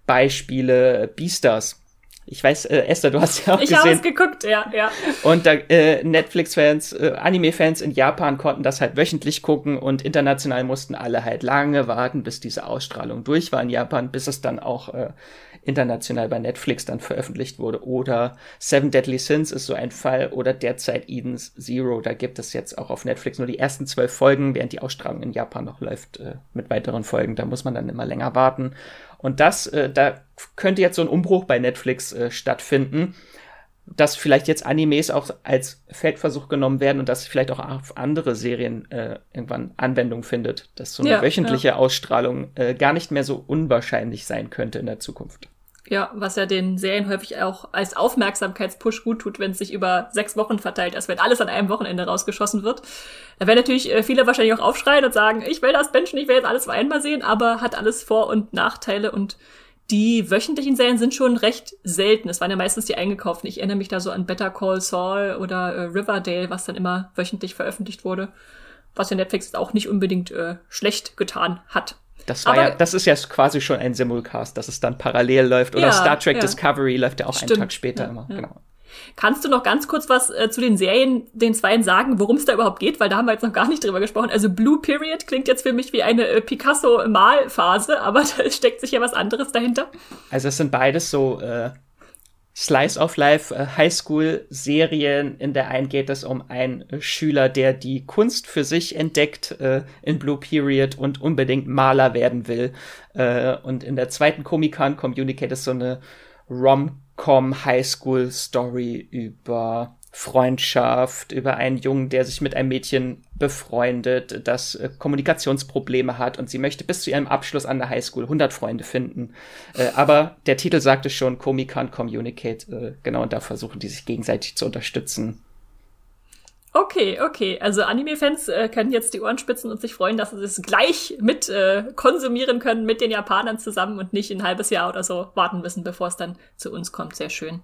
Beispiele äh, Beastars ich weiß, äh, Esther, du hast ja auch ich gesehen. Ich habe es geguckt, ja, ja. Und da äh, Netflix-Fans, äh, Anime-Fans in Japan konnten das halt wöchentlich gucken und international mussten alle halt lange warten, bis diese Ausstrahlung durch war in Japan, bis es dann auch äh, international bei Netflix dann veröffentlicht wurde. Oder Seven Deadly Sins ist so ein Fall oder derzeit Eden's Zero. Da gibt es jetzt auch auf Netflix nur die ersten zwölf Folgen, während die Ausstrahlung in Japan noch läuft äh, mit weiteren Folgen. Da muss man dann immer länger warten. Und das, äh, da könnte jetzt so ein Umbruch bei Netflix äh, stattfinden, dass vielleicht jetzt Animes auch als Feldversuch genommen werden und dass vielleicht auch auf andere Serien äh, irgendwann Anwendung findet, dass so eine ja, wöchentliche ja. Ausstrahlung äh, gar nicht mehr so unwahrscheinlich sein könnte in der Zukunft. Ja, was ja den Serien häufig auch als Aufmerksamkeitspush gut tut, wenn es sich über sechs Wochen verteilt, als wenn alles an einem Wochenende rausgeschossen wird. Da werden natürlich äh, viele wahrscheinlich auch aufschreien und sagen, ich will das Menschen, ich will jetzt alles einmal sehen, aber hat alles Vor- und Nachteile und die wöchentlichen Serien sind schon recht selten. Es waren ja meistens die eingekauften. Ich erinnere mich da so an Better Call Saul oder äh, Riverdale, was dann immer wöchentlich veröffentlicht wurde. Was ja Netflix auch nicht unbedingt äh, schlecht getan hat. Das war Aber, ja, das ist ja quasi schon ein Simulcast, dass es dann parallel läuft. Oder ja, Star Trek ja. Discovery läuft ja auch Stimmt. einen Tag später ja, immer. Genau. Kannst du noch ganz kurz was äh, zu den Serien, den Zweien sagen, worum es da überhaupt geht? Weil da haben wir jetzt noch gar nicht drüber gesprochen. Also Blue Period klingt jetzt für mich wie eine äh, Picasso-Malphase, aber [laughs] da steckt sich ja was anderes dahinter. Also es sind beides so äh, Slice of Life äh, Highschool-Serien. In der einen geht es um einen Schüler, der die Kunst für sich entdeckt äh, in Blue Period und unbedingt Maler werden will. Äh, und in der zweiten Comic-Con Communicate ist so eine Rom-Com Highschool-Story über Freundschaft, über einen Jungen, der sich mit einem Mädchen befreundet, das äh, Kommunikationsprobleme hat und sie möchte bis zu ihrem Abschluss an der Highschool 100 Freunde finden. Äh, aber der Titel sagte schon, Komi can't communicate. Äh, genau, und da versuchen die sich gegenseitig zu unterstützen. Okay, okay. Also Anime-Fans äh, können jetzt die Ohren spitzen und sich freuen, dass sie es gleich mit äh, konsumieren können mit den Japanern zusammen und nicht ein halbes Jahr oder so warten müssen, bevor es dann zu uns kommt. Sehr schön.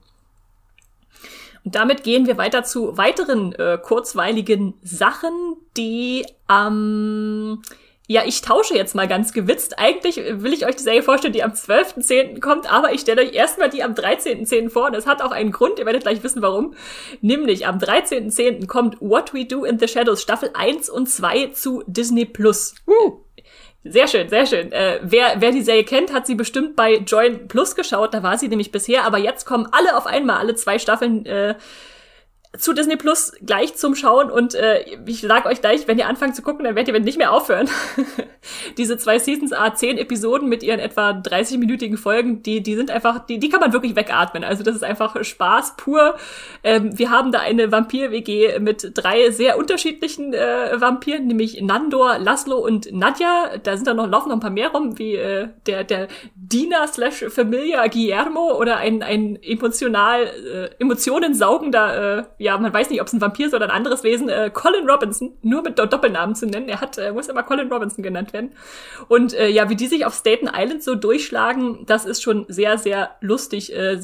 Und damit gehen wir weiter zu weiteren äh, kurzweiligen Sachen, die am ähm, ja, ich tausche jetzt mal ganz gewitzt. Eigentlich will ich euch die Serie vorstellen, die am 12.10. kommt, aber ich stelle euch erstmal die am 13.10. vor. Und das hat auch einen Grund, ihr werdet gleich wissen, warum. Nämlich am 13.10. kommt What We Do in the Shadows Staffel 1 und 2 zu Disney Plus. Uh. Sehr schön, sehr schön. Äh, wer, wer die Serie kennt, hat sie bestimmt bei Join Plus geschaut. Da war sie nämlich bisher. Aber jetzt kommen alle auf einmal, alle zwei Staffeln äh, zu Disney Plus gleich zum Schauen und äh, ich sag euch gleich, wenn ihr anfangt zu gucken, dann werdet ihr nicht mehr aufhören. [laughs] Diese zwei Seasons A 10 Episoden mit ihren etwa 30-minütigen Folgen, die die sind einfach, die die kann man wirklich wegatmen. Also das ist einfach Spaß pur. Ähm, wir haben da eine Vampir WG mit drei sehr unterschiedlichen äh, Vampiren, nämlich Nandor, Laszlo und Nadja. Da sind dann noch laufen noch ein paar mehr rum, wie äh, der der Diener slash Familia Guillermo oder ein ein emotional äh, Emotionen saugender äh, ja, man weiß nicht, ob es ein Vampir ist oder ein anderes Wesen, äh, Colin Robinson, nur mit Doppelnamen zu nennen. Er hat, äh, muss immer Colin Robinson genannt werden. Und äh, ja, wie die sich auf Staten Island so durchschlagen, das ist schon sehr, sehr lustig. Äh,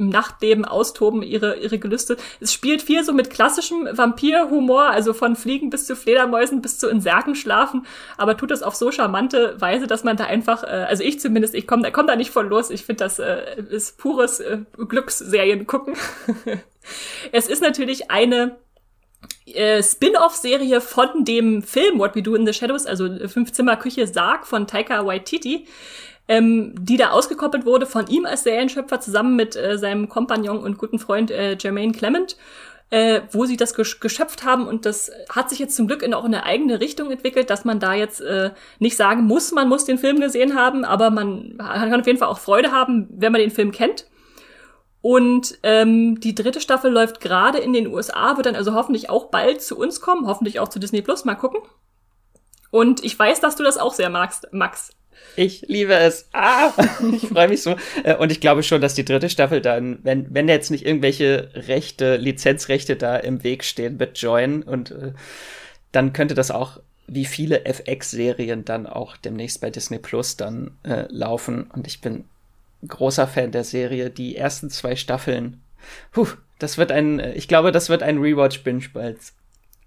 im Nachtleben austoben, ihre, ihre Gelüste. Es spielt viel so mit klassischem Vampirhumor, also von Fliegen bis zu Fledermäusen bis zu in Särgen schlafen, aber tut das auf so charmante Weise, dass man da einfach, äh, also ich zumindest, ich komme komm da nicht von los. Ich finde, das äh, ist pures äh, Glücksserien gucken. [laughs] es ist natürlich eine äh, Spin-off-Serie von dem Film What We Do in the Shadows, also Fünf-Zimmer-Küche Sarg von Taika Waititi ähm, die da ausgekoppelt wurde von ihm als Serienschöpfer zusammen mit äh, seinem Kompagnon und guten Freund äh, Jermaine Clement. Äh, wo sie das gesch geschöpft haben und das hat sich jetzt zum Glück in auch in eine eigene Richtung entwickelt, dass man da jetzt äh, nicht sagen muss, man muss den Film gesehen haben, aber man kann auf jeden Fall auch Freude haben, wenn man den Film kennt. Und ähm, die dritte Staffel läuft gerade in den USA, wird dann also hoffentlich auch bald zu uns kommen, hoffentlich auch zu Disney Plus, mal gucken. Und ich weiß, dass du das auch sehr magst, Max. Ich liebe es. Ah, [laughs] ich freue mich so. Äh, und ich glaube schon, dass die dritte Staffel dann, wenn, wenn jetzt nicht irgendwelche Rechte, Lizenzrechte da im Weg stehen mit Join und äh, dann könnte das auch wie viele FX-Serien dann auch demnächst bei Disney Plus dann äh, laufen. Und ich bin großer Fan der Serie. Die ersten zwei Staffeln. Puh, das wird ein, äh, ich glaube, das wird ein Rewatch-Binge bald.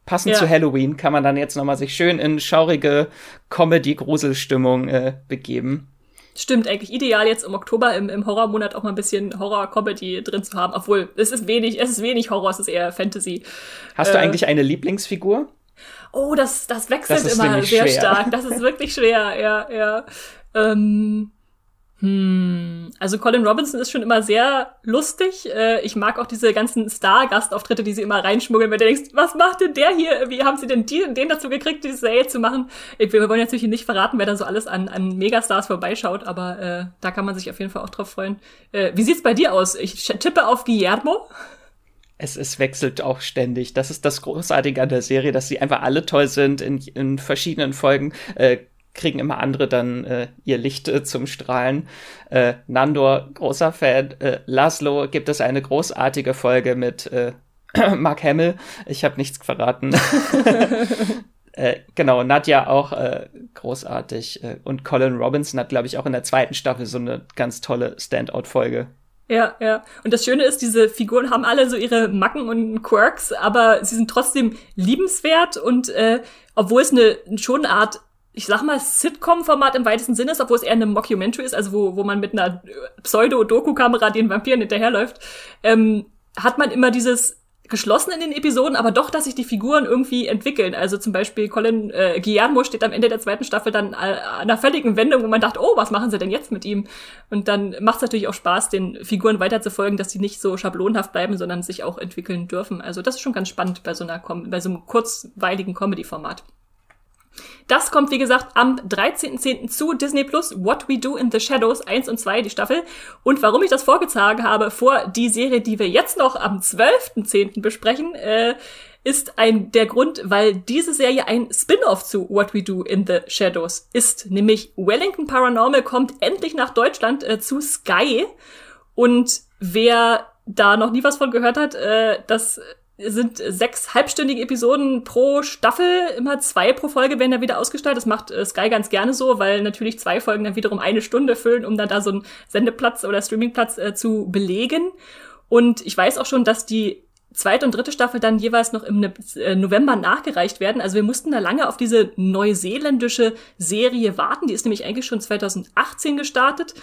Passend ja. zu Halloween kann man dann jetzt nochmal sich schön in schaurige Comedy-Gruselstimmung äh, begeben. Stimmt, eigentlich ideal jetzt im Oktober im, im Horrormonat auch mal ein bisschen Horror-Comedy drin zu haben. Obwohl, es ist wenig, es ist wenig Horror, es ist eher Fantasy. Hast äh, du eigentlich eine Lieblingsfigur? Oh, das, das wechselt das immer sehr schwer. stark. Das ist wirklich schwer, ja, ja. Ähm, hm, also Colin Robinson ist schon immer sehr lustig. Äh, ich mag auch diese ganzen Star-Gastauftritte, die sie immer reinschmuggeln, wenn du denkst, was macht denn der hier? Wie haben sie denn die, den dazu gekriegt, diese Serie zu machen? Wir wollen natürlich nicht verraten, wer da so alles an, an Megastars vorbeischaut, aber äh, da kann man sich auf jeden Fall auch drauf freuen. Äh, wie sieht's bei dir aus? Ich tippe auf Guillermo. Es, es wechselt auch ständig. Das ist das Großartige an der Serie, dass sie einfach alle toll sind in, in verschiedenen Folgen. Äh, kriegen immer andere dann äh, ihr Licht äh, zum Strahlen. Äh, Nandor, großer Fan. Äh, Laszlo gibt es eine großartige Folge mit äh, [clears throat] Mark Hamill. Ich habe nichts verraten. [laughs] äh, genau, Nadja auch äh, großartig. Äh, und Colin Robinson hat, glaube ich, auch in der zweiten Staffel so eine ganz tolle Standout-Folge. Ja, ja. Und das Schöne ist, diese Figuren haben alle so ihre Macken und Quirks, aber sie sind trotzdem liebenswert und äh, obwohl es eine schon eine Art ich sag mal, Sitcom-Format im weitesten Sinne ist, obwohl es eher eine Mockumentary ist, also wo, wo man mit einer Pseudo-Doku-Kamera den Vampiren hinterherläuft, ähm, hat man immer dieses geschlossen in den Episoden, aber doch, dass sich die Figuren irgendwie entwickeln. Also zum Beispiel Colin äh, Guillermo steht am Ende der zweiten Staffel dann an einer völligen Wendung, wo man dachte, oh, was machen sie denn jetzt mit ihm? Und dann macht es natürlich auch Spaß, den Figuren weiterzufolgen, dass sie nicht so schablonhaft bleiben, sondern sich auch entwickeln dürfen. Also das ist schon ganz spannend bei so einer bei so einem kurzweiligen Comedy-Format. Das kommt, wie gesagt, am 13.10. zu Disney Plus, What We Do in the Shadows 1 und 2, die Staffel. Und warum ich das vorgezogen habe vor die Serie, die wir jetzt noch am 12.10. besprechen, äh, ist ein der Grund, weil diese Serie ein Spin-off zu What We Do in the Shadows ist. Nämlich Wellington Paranormal kommt endlich nach Deutschland äh, zu Sky. Und wer da noch nie was von gehört hat, äh, das sind sechs halbstündige Episoden pro Staffel, immer zwei pro Folge werden da wieder ausgestaltet. Das macht äh, Sky ganz gerne so, weil natürlich zwei Folgen dann wiederum eine Stunde füllen, um dann da so einen Sendeplatz oder Streamingplatz äh, zu belegen. Und ich weiß auch schon, dass die zweite und dritte Staffel dann jeweils noch im ne-, äh, November nachgereicht werden. Also wir mussten da lange auf diese neuseeländische Serie warten. Die ist nämlich eigentlich schon 2018 gestartet.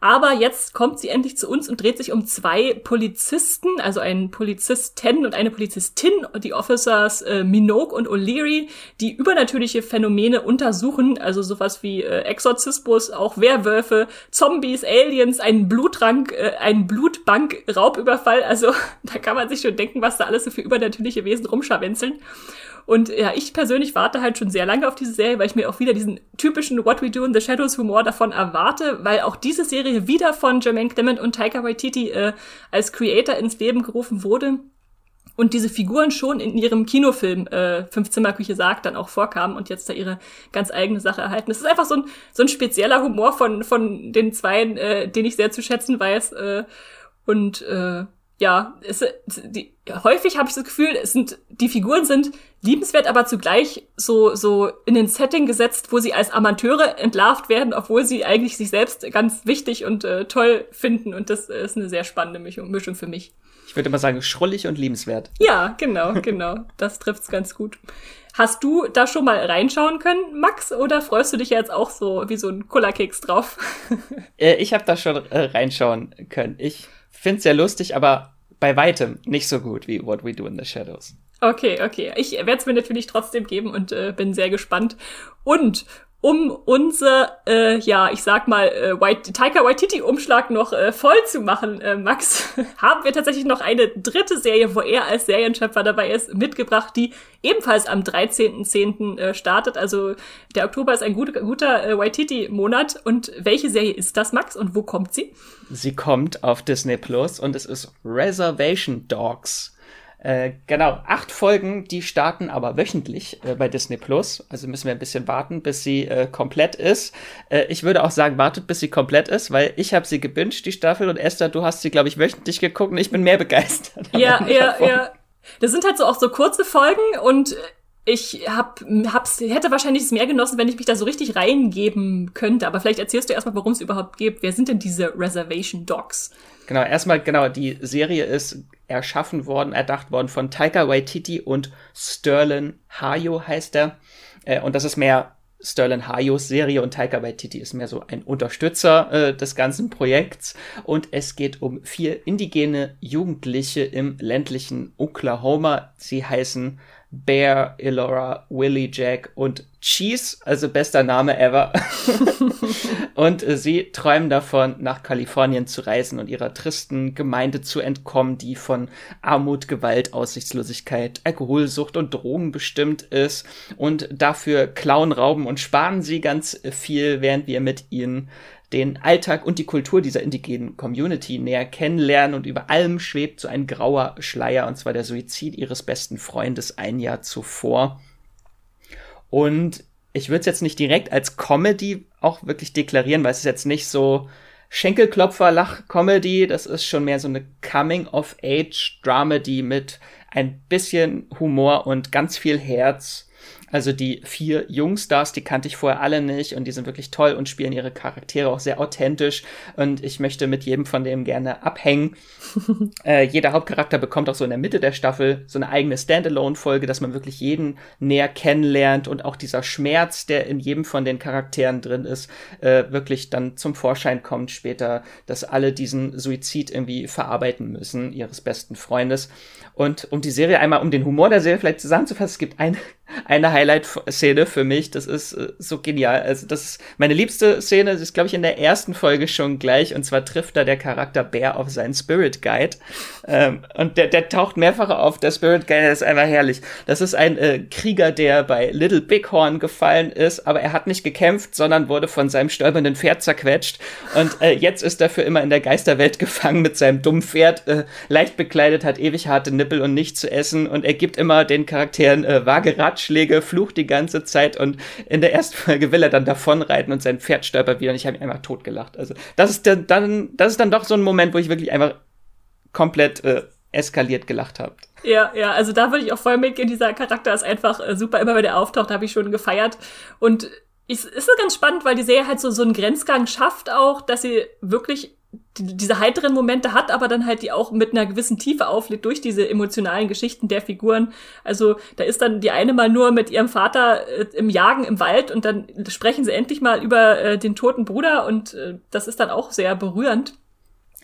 Aber jetzt kommt sie endlich zu uns und dreht sich um zwei Polizisten, also einen Polizisten und eine Polizistin, die Officers äh, Minogue und O'Leary, die übernatürliche Phänomene untersuchen, also sowas wie äh, Exorzismus, auch Werwölfe, Zombies, Aliens, einen Bluttrank, äh, einen Blutbank-Raubüberfall. Also [laughs] da kann man sich schon denken, was da alles so für übernatürliche Wesen rumscharwenzeln. Und ja, ich persönlich warte halt schon sehr lange auf diese Serie, weil ich mir auch wieder diesen typischen What We Do in the Shadows Humor davon erwarte, weil auch diese Serie wieder von Jermaine Clement und Taika Waititi äh, als Creator ins Leben gerufen wurde und diese Figuren schon in ihrem Kinofilm äh, Fünfzimmerküche sagt dann auch vorkamen und jetzt da ihre ganz eigene Sache erhalten. Es ist einfach so ein, so ein spezieller Humor von, von den Zweien, äh, den ich sehr zu schätzen weiß. Äh, und äh, ja, es, die, häufig habe ich das Gefühl, es sind, die Figuren sind liebenswert, aber zugleich so, so in den Setting gesetzt, wo sie als Amateure entlarvt werden, obwohl sie eigentlich sich selbst ganz wichtig und äh, toll finden. Und das ist eine sehr spannende Mischung, Mischung für mich. Ich würde mal sagen, schrullig und liebenswert. Ja, genau, genau. Das trifft's ganz gut. Hast du da schon mal reinschauen können, Max, oder freust du dich jetzt auch so wie so ein Kullerkeks drauf? äh, ich habe da schon äh, reinschauen können. Ich finde es sehr lustig, aber bei weitem nicht so gut wie What We Do in the Shadows. Okay, okay. Ich werde es mir natürlich trotzdem geben und äh, bin sehr gespannt. Und um unser, äh, ja, ich sag mal, äh, White, Taika Waititi-Umschlag noch äh, voll zu machen, äh, Max, [laughs] haben wir tatsächlich noch eine dritte Serie, wo er als Serienschöpfer dabei ist, mitgebracht, die ebenfalls am 13.10. Äh, startet. Also der Oktober ist ein gut, guter äh, Waititi-Monat. Und welche Serie ist das, Max, und wo kommt sie? Sie kommt auf Disney Plus und es ist Reservation Dogs. Äh, genau, acht Folgen, die starten aber wöchentlich äh, bei Disney Plus. Also müssen wir ein bisschen warten, bis sie äh, komplett ist. Äh, ich würde auch sagen, wartet, bis sie komplett ist, weil ich habe sie gebinged, die Staffel, und Esther, du hast sie, glaube ich, wöchentlich geguckt und ich bin mehr [laughs] begeistert. Ja, [laughs] ja, ja. Das sind halt so auch so kurze Folgen und ich hab, hab's, hätte wahrscheinlich es mehr genossen, wenn ich mich da so richtig reingeben könnte. Aber vielleicht erzählst du erstmal, worum es überhaupt geht. Wer sind denn diese Reservation Dogs? Genau, erstmal, genau, die Serie ist erschaffen worden, erdacht worden von Taika Waititi und Sterling Hayo heißt er. Äh, und das ist mehr Sterling Hayos Serie und Taika Waititi ist mehr so ein Unterstützer äh, des ganzen Projekts. Und es geht um vier indigene Jugendliche im ländlichen Oklahoma. Sie heißen Bear, Elora, Willie Jack und Cheese, also bester Name ever. [laughs] und äh, sie träumen davon, nach Kalifornien zu reisen und ihrer tristen Gemeinde zu entkommen, die von Armut, Gewalt, Aussichtslosigkeit, Alkoholsucht und Drogen bestimmt ist. Und dafür klauen, rauben und sparen sie ganz viel, während wir mit ihnen den Alltag und die Kultur dieser indigenen Community näher kennenlernen und über allem schwebt so ein grauer Schleier, und zwar der Suizid ihres besten Freundes ein Jahr zuvor. Und ich würde es jetzt nicht direkt als Comedy auch wirklich deklarieren, weil es ist jetzt nicht so Schenkelklopfer Lach-Comedy, das ist schon mehr so eine Coming-of-Age-Dramedy mit ein bisschen Humor und ganz viel Herz also die vier Jungstars, die kannte ich vorher alle nicht und die sind wirklich toll und spielen ihre Charaktere auch sehr authentisch und ich möchte mit jedem von denen gerne abhängen. [laughs] äh, jeder Hauptcharakter bekommt auch so in der Mitte der Staffel so eine eigene Standalone-Folge, dass man wirklich jeden näher kennenlernt und auch dieser Schmerz, der in jedem von den Charakteren drin ist, äh, wirklich dann zum Vorschein kommt später, dass alle diesen Suizid irgendwie verarbeiten müssen, ihres besten Freundes. Und um die Serie einmal, um den Humor der Serie vielleicht zusammenzufassen, es gibt eine eine Highlight-Szene für mich. Das ist äh, so genial. Also, das ist meine liebste Szene. Das ist, glaube ich, in der ersten Folge schon gleich. Und zwar trifft da der Charakter Bear auf seinen Spirit Guide. Ähm, und der, der taucht mehrfach auf. Der Spirit Guide ist einfach herrlich. Das ist ein äh, Krieger, der bei Little Bighorn gefallen ist, aber er hat nicht gekämpft, sondern wurde von seinem stolpernden Pferd zerquetscht. Und äh, jetzt ist er für immer in der Geisterwelt gefangen mit seinem dummen Pferd, äh, leicht bekleidet, hat ewig harte Nippel und nichts zu essen. Und er gibt immer den Charakteren äh, vage Ratschläge, flucht die ganze Zeit und in der ersten Folge will er dann davonreiten und sein Pferd stolpert wieder und ich habe ihn einfach totgelacht. Also das ist dann, das ist dann doch so ein Moment, wo ich wirklich einfach komplett äh, eskaliert gelacht habe. Ja, ja, also da würde ich auch voll mitgehen. Dieser Charakter ist einfach äh, super. Immer wenn er auftaucht, habe ich schon gefeiert. Und es ist ganz spannend, weil die Serie halt so, so einen Grenzgang schafft auch, dass sie wirklich die, diese heiteren Momente hat, aber dann halt die auch mit einer gewissen Tiefe auflädt durch diese emotionalen Geschichten der Figuren. Also da ist dann die eine mal nur mit ihrem Vater äh, im Jagen im Wald und dann sprechen sie endlich mal über äh, den toten Bruder und äh, das ist dann auch sehr berührend.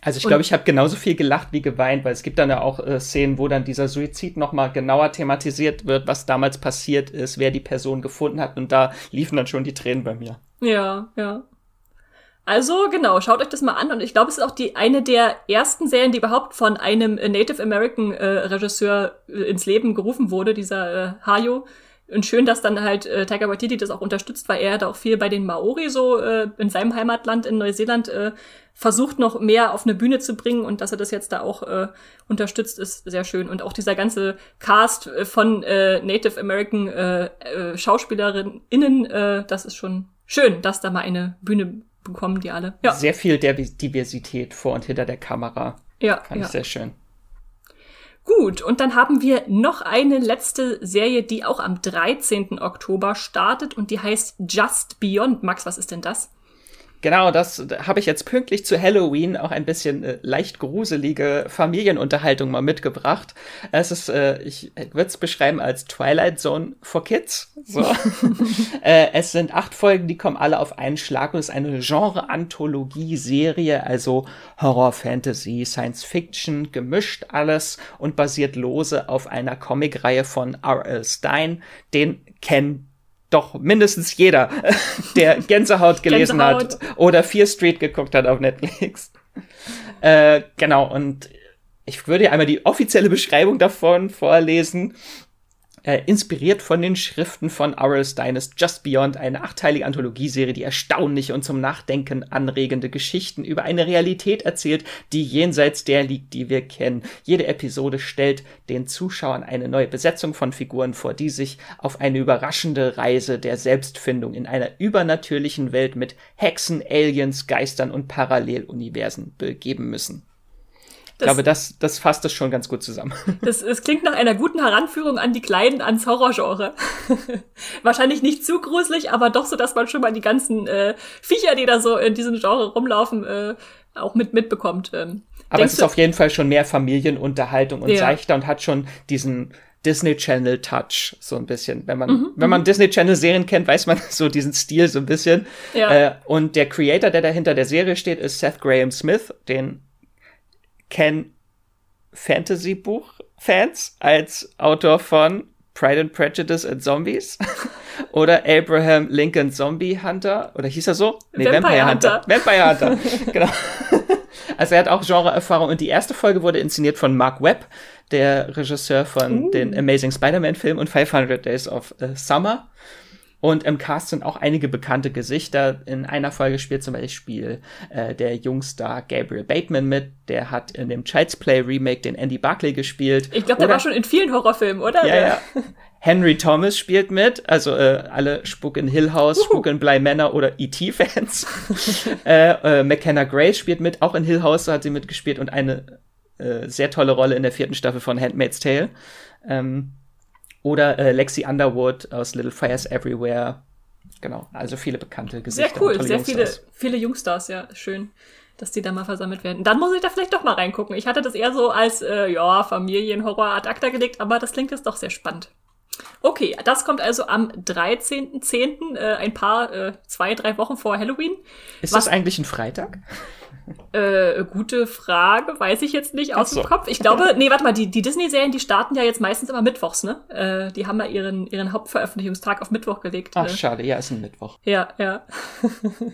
Also ich glaube, ich habe genauso viel gelacht wie geweint, weil es gibt dann ja auch äh, Szenen, wo dann dieser Suizid noch mal genauer thematisiert wird, was damals passiert ist, wer die Person gefunden hat und da liefen dann schon die Tränen bei mir. Ja, ja. Also genau, schaut euch das mal an und ich glaube, es ist auch die eine der ersten Serien, die überhaupt von einem äh, Native American äh, Regisseur äh, ins Leben gerufen wurde, dieser äh, Hayo. Und schön, dass dann halt äh, Taika Waititi das auch unterstützt, weil er hat auch viel bei den Maori so äh, in seinem Heimatland in Neuseeland äh, versucht noch mehr auf eine Bühne zu bringen und dass er das jetzt da auch äh, unterstützt, ist sehr schön. Und auch dieser ganze Cast äh, von äh, Native American äh, äh, SchauspielerInnen, äh, das ist schon schön, dass da mal eine Bühne bekommen die alle. Ja. Sehr viel der Diversität vor und hinter der Kamera. Ja. Fand ja. ich sehr schön. Gut, und dann haben wir noch eine letzte Serie, die auch am 13. Oktober startet und die heißt Just Beyond. Max, was ist denn das? Genau, das habe ich jetzt pünktlich zu Halloween auch ein bisschen äh, leicht gruselige Familienunterhaltung mal mitgebracht. Es ist, äh, ich würde es beschreiben als Twilight Zone for Kids. So. [laughs] [laughs] äh, es sind acht Folgen, die kommen alle auf einen Schlag und es ist eine Genre-Anthologie-Serie, also Horror, Fantasy, Science Fiction, gemischt alles und basiert lose auf einer Comicreihe von R.L. Stein. Den kennen doch mindestens jeder, [laughs] der Gänsehaut gelesen Gänsehaut. hat oder Fear Street geguckt hat auf Netflix. äh, genau, und ich würde einmal die offizielle Beschreibung davon vorlesen äh, inspiriert von den Schriften von R.L. Steines Just Beyond, eine achteilige Anthologieserie, die erstaunliche und zum Nachdenken anregende Geschichten über eine Realität erzählt, die jenseits der liegt, die wir kennen. Jede Episode stellt den Zuschauern eine neue Besetzung von Figuren vor, die sich auf eine überraschende Reise der Selbstfindung in einer übernatürlichen Welt mit Hexen, Aliens, Geistern und Paralleluniversen begeben müssen. Ich glaube, das, das fasst das schon ganz gut zusammen. [laughs] Das, das klingt nach einer guten Heranführung an die Kleinen ans Horrorgenre. [laughs] Wahrscheinlich nicht zu gruselig, aber doch so, dass man schon mal die ganzen äh, Viecher, die da so in diesem Genre rumlaufen, äh, auch mit mitbekommt. Ähm, aber es ist auf jeden Fall schon mehr Familienunterhaltung und ja. seichter und hat schon diesen Disney Channel Touch so ein bisschen. Wenn man mhm, wenn man mhm. Disney Channel Serien kennt, weiß man [laughs] so diesen Stil so ein bisschen. Ja. Äh, und der Creator, der dahinter der Serie steht, ist Seth Graham Smith, den kennen Fantasy-Buch-Fans als Autor von Pride and Prejudice and Zombies [laughs] oder Abraham Lincoln Zombie Hunter oder hieß er so? Nee, Vampire, Vampire Hunter. Hunter. Vampire Hunter. [laughs] genau. Also er hat auch Genreerfahrung und die erste Folge wurde inszeniert von Mark Webb, der Regisseur von uh. den Amazing Spider-Man Filmen und 500 Days of uh, Summer. Und im Cast sind auch einige bekannte Gesichter. In einer Folge spielt zum Beispiel äh, der Jungstar Gabriel Bateman mit. Der hat in dem Child's Play Remake den Andy Barclay gespielt. Ich glaube, der war schon in vielen Horrorfilmen, oder? Ja, ja. [laughs] Henry Thomas spielt mit, also äh, alle Spuk in Hill House, Spuk in Bly Manor oder E.T.-Fans. [laughs] äh, äh, McKenna Grace spielt mit, auch in Hill House hat sie mitgespielt und eine äh, sehr tolle Rolle in der vierten Staffel von Handmaid's Tale. Ähm, oder äh, Lexi Underwood aus Little Fires Everywhere. Genau, also viele bekannte Gesichter. Sehr cool, sehr viele, viele Jungstars, ja, schön, dass die da mal versammelt werden. Dann muss ich da vielleicht doch mal reingucken. Ich hatte das eher so als, äh, ja, Familienhorror ad acta gelegt, aber das klingt jetzt doch sehr spannend. Okay, das kommt also am 13.10., äh, ein paar, äh, zwei, drei Wochen vor Halloween. Ist Was, das eigentlich ein Freitag? Äh, gute Frage, weiß ich jetzt nicht aus so. dem Kopf. Ich glaube, [laughs] nee, warte mal, die, die Disney-Serien, die starten ja jetzt meistens immer mittwochs, ne? Äh, die haben ja ihren, ihren Hauptveröffentlichungstag auf Mittwoch gelegt. Ach, ne? schade, ja, ist ein Mittwoch. Ja, ja. [laughs]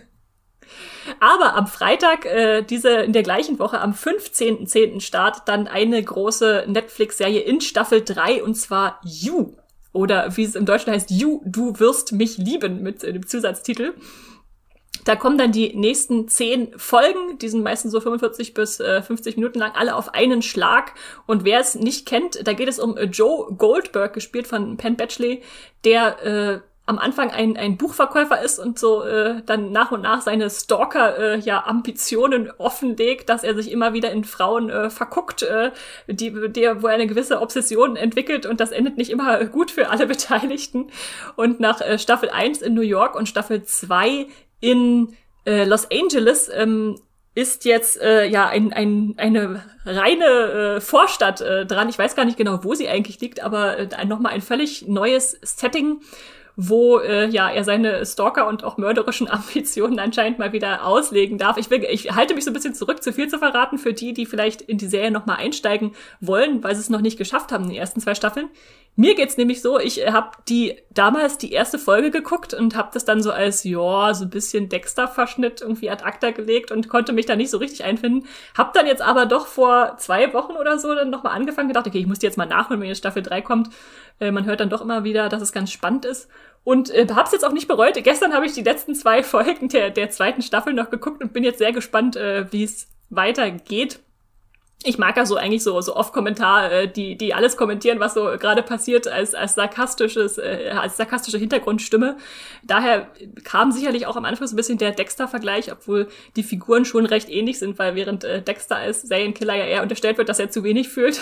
Aber am Freitag, äh, diese in der gleichen Woche, am 15.10. startet dann eine große Netflix-Serie in Staffel 3 und zwar You. Oder wie es im Deutschen heißt, You, du wirst mich lieben mit äh, dem Zusatztitel. Da kommen dann die nächsten zehn Folgen, die sind meistens so 45 bis äh, 50 Minuten lang, alle auf einen Schlag. Und wer es nicht kennt, da geht es um Joe Goldberg, gespielt von Penn Batchley, der äh, am Anfang ein, ein Buchverkäufer ist und so äh, dann nach und nach seine Stalker äh, ja Ambitionen offenlegt, dass er sich immer wieder in Frauen äh, verguckt, äh, die der wo er eine gewisse Obsession entwickelt und das endet nicht immer gut für alle [laughs] Beteiligten und nach äh, Staffel 1 in New York und Staffel 2 in äh, Los Angeles ähm, ist jetzt äh, ja ein, ein, eine reine äh, Vorstadt äh, dran. Ich weiß gar nicht genau, wo sie eigentlich liegt, aber äh, nochmal ein völlig neues Setting wo äh, ja er seine Stalker und auch mörderischen [laughs] Ambitionen anscheinend mal wieder auslegen darf. Ich, will, ich halte mich so ein bisschen zurück, zu viel zu verraten für die, die vielleicht in die Serie noch mal einsteigen wollen, weil sie es noch nicht geschafft haben in den ersten zwei Staffeln. Mir geht's nämlich so, ich habe die damals die erste Folge geguckt und habe das dann so als ja so ein bisschen Dexter-Verschnitt irgendwie ad acta gelegt und konnte mich da nicht so richtig einfinden. Hab dann jetzt aber doch vor zwei Wochen oder so dann noch mal angefangen gedacht, okay, ich muss die jetzt mal nachholen, wenn jetzt Staffel 3 kommt. Äh, man hört dann doch immer wieder, dass es ganz spannend ist und äh, hab's jetzt auch nicht bereut. Gestern habe ich die letzten zwei Folgen der der zweiten Staffel noch geguckt und bin jetzt sehr gespannt, äh, wie es weitergeht ich mag ja so eigentlich so so oft Kommentar, äh, die die alles kommentieren, was so gerade passiert, als als sarkastisches äh, als sarkastische Hintergrundstimme. Daher kam sicherlich auch am Anfang so ein bisschen der Dexter-Vergleich, obwohl die Figuren schon recht ähnlich sind, weil während äh, Dexter als Serienkiller ja eher unterstellt wird, dass er zu wenig fühlt,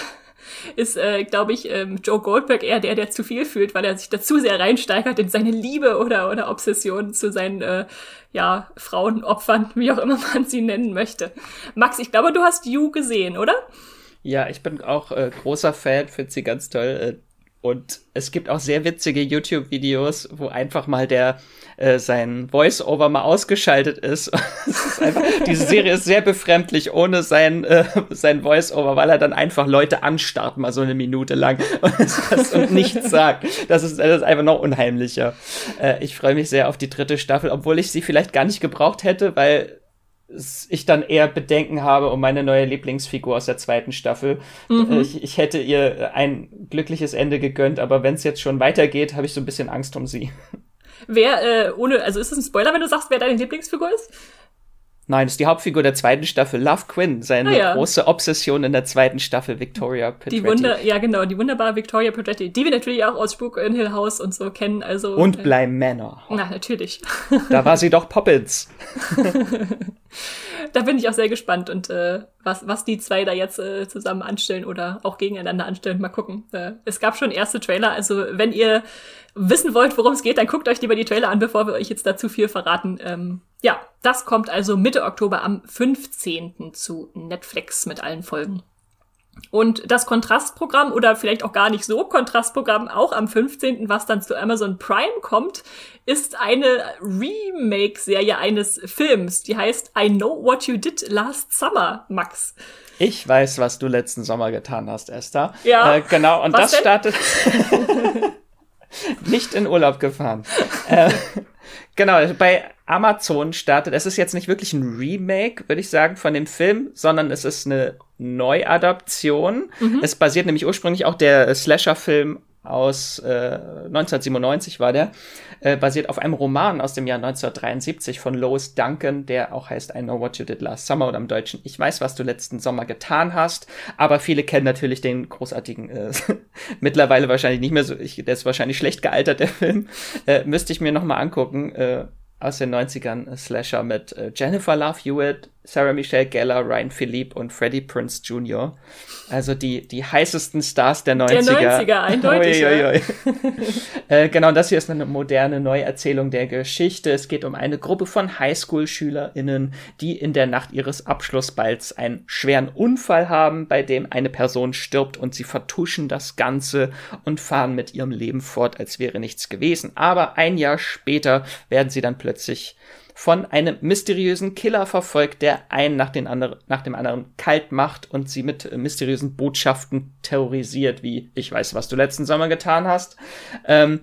ist, äh, glaube ich, ähm, Joe Goldberg eher der, der zu viel fühlt, weil er sich dazu sehr reinsteigert in seine Liebe oder oder Obsession zu seinen äh, ja, Frauenopfern, wie auch immer [laughs] man sie nennen möchte. Max, ich glaube, du hast You gesehen, oder? Ja, ich bin auch äh, großer Fan, finde sie ganz toll. Äh, und es gibt auch sehr witzige YouTube-Videos, wo einfach mal der äh, sein Voice-Over mal ausgeschaltet ist. [laughs] ist einfach, diese Serie ist sehr befremdlich ohne sein, äh, sein Voice-Over, weil er dann einfach Leute anstarrt, mal so eine Minute lang [laughs] und, und nichts sagt. Das ist, das ist einfach noch unheimlicher. Äh, ich freue mich sehr auf die dritte Staffel, obwohl ich sie vielleicht gar nicht gebraucht hätte, weil ich dann eher Bedenken habe um meine neue Lieblingsfigur aus der zweiten Staffel. Mhm. Ich, ich, hätte ihr ein glückliches Ende gegönnt, aber wenn es jetzt schon weitergeht, habe ich so ein bisschen Angst um sie. Wer, äh, ohne, also ist es ein Spoiler, wenn du sagst, wer deine Lieblingsfigur ist? Nein, das ist die Hauptfigur der zweiten Staffel, Love Quinn, seine ah, ja. große Obsession in der zweiten Staffel, Victoria Pedretti. Die Wunder, ja genau, die wunderbare Victoria Pedretti, die wir natürlich auch aus Spuk in Hill House und so kennen, also. Und äh, Bly Manor. Na, natürlich. Da war sie doch Poppins. [laughs] da bin ich auch sehr gespannt und äh, was, was die zwei da jetzt äh, zusammen anstellen oder auch gegeneinander anstellen. Mal gucken. Äh, es gab schon erste Trailer, also wenn ihr wissen wollt, worum es geht, dann guckt euch lieber die Trailer an, bevor wir euch jetzt dazu viel verraten. Ähm, ja, das kommt also Mitte Oktober am 15. zu Netflix mit allen Folgen. Und das Kontrastprogramm oder vielleicht auch gar nicht so Kontrastprogramm auch am 15., was dann zu Amazon Prime kommt, ist eine Remake-Serie eines Films. Die heißt I Know What You Did Last Summer, Max. Ich weiß, was du letzten Sommer getan hast, Esther. Ja. Äh, genau, und das denn? startet [laughs] [laughs] nicht in Urlaub gefahren. äh, [laughs] genau, bei Amazon startet, es ist jetzt nicht wirklich ein Remake, würde ich sagen, von dem Film, sondern es ist eine Neuadaption. Mhm. Es basiert nämlich ursprünglich auch der Slasher-Film aus äh, 1997 war der, äh, basiert auf einem Roman aus dem Jahr 1973 von Lois Duncan, der auch heißt I Know What You Did Last Summer oder im Deutschen Ich weiß, was du letzten Sommer getan hast. Aber viele kennen natürlich den großartigen, äh, [laughs] mittlerweile wahrscheinlich nicht mehr so, ich, der ist wahrscheinlich schlecht gealtert, der Film. Äh, müsste ich mir noch mal angucken. Äh, aus den 90ern Slasher mit äh, Jennifer Love Hewitt, Sarah Michelle Gellar, Ryan Philippe und Freddie Prince Jr. Also die, die heißesten Stars der 90er. Der 90er, eindeutig. Ui, ui, ui. äh, genau, das hier ist eine moderne Neuerzählung der Geschichte. Es geht um eine Gruppe von Highschool-SchülerInnen, die in der Nacht ihres Abschlussballs einen schweren Unfall haben, bei dem eine Person stirbt und sie vertuschen das Ganze und fahren mit ihrem Leben fort, als wäre nichts gewesen. Aber ein Jahr später werden sie dann plötzlich von einem mysteriösen Killer verfolgt, der einen nach, den andre, nach dem anderen kalt macht und sie mit äh, mysteriösen Botschaften terrorisiert, wie ich weiß, was du letzten Sommer getan hast. Ähm,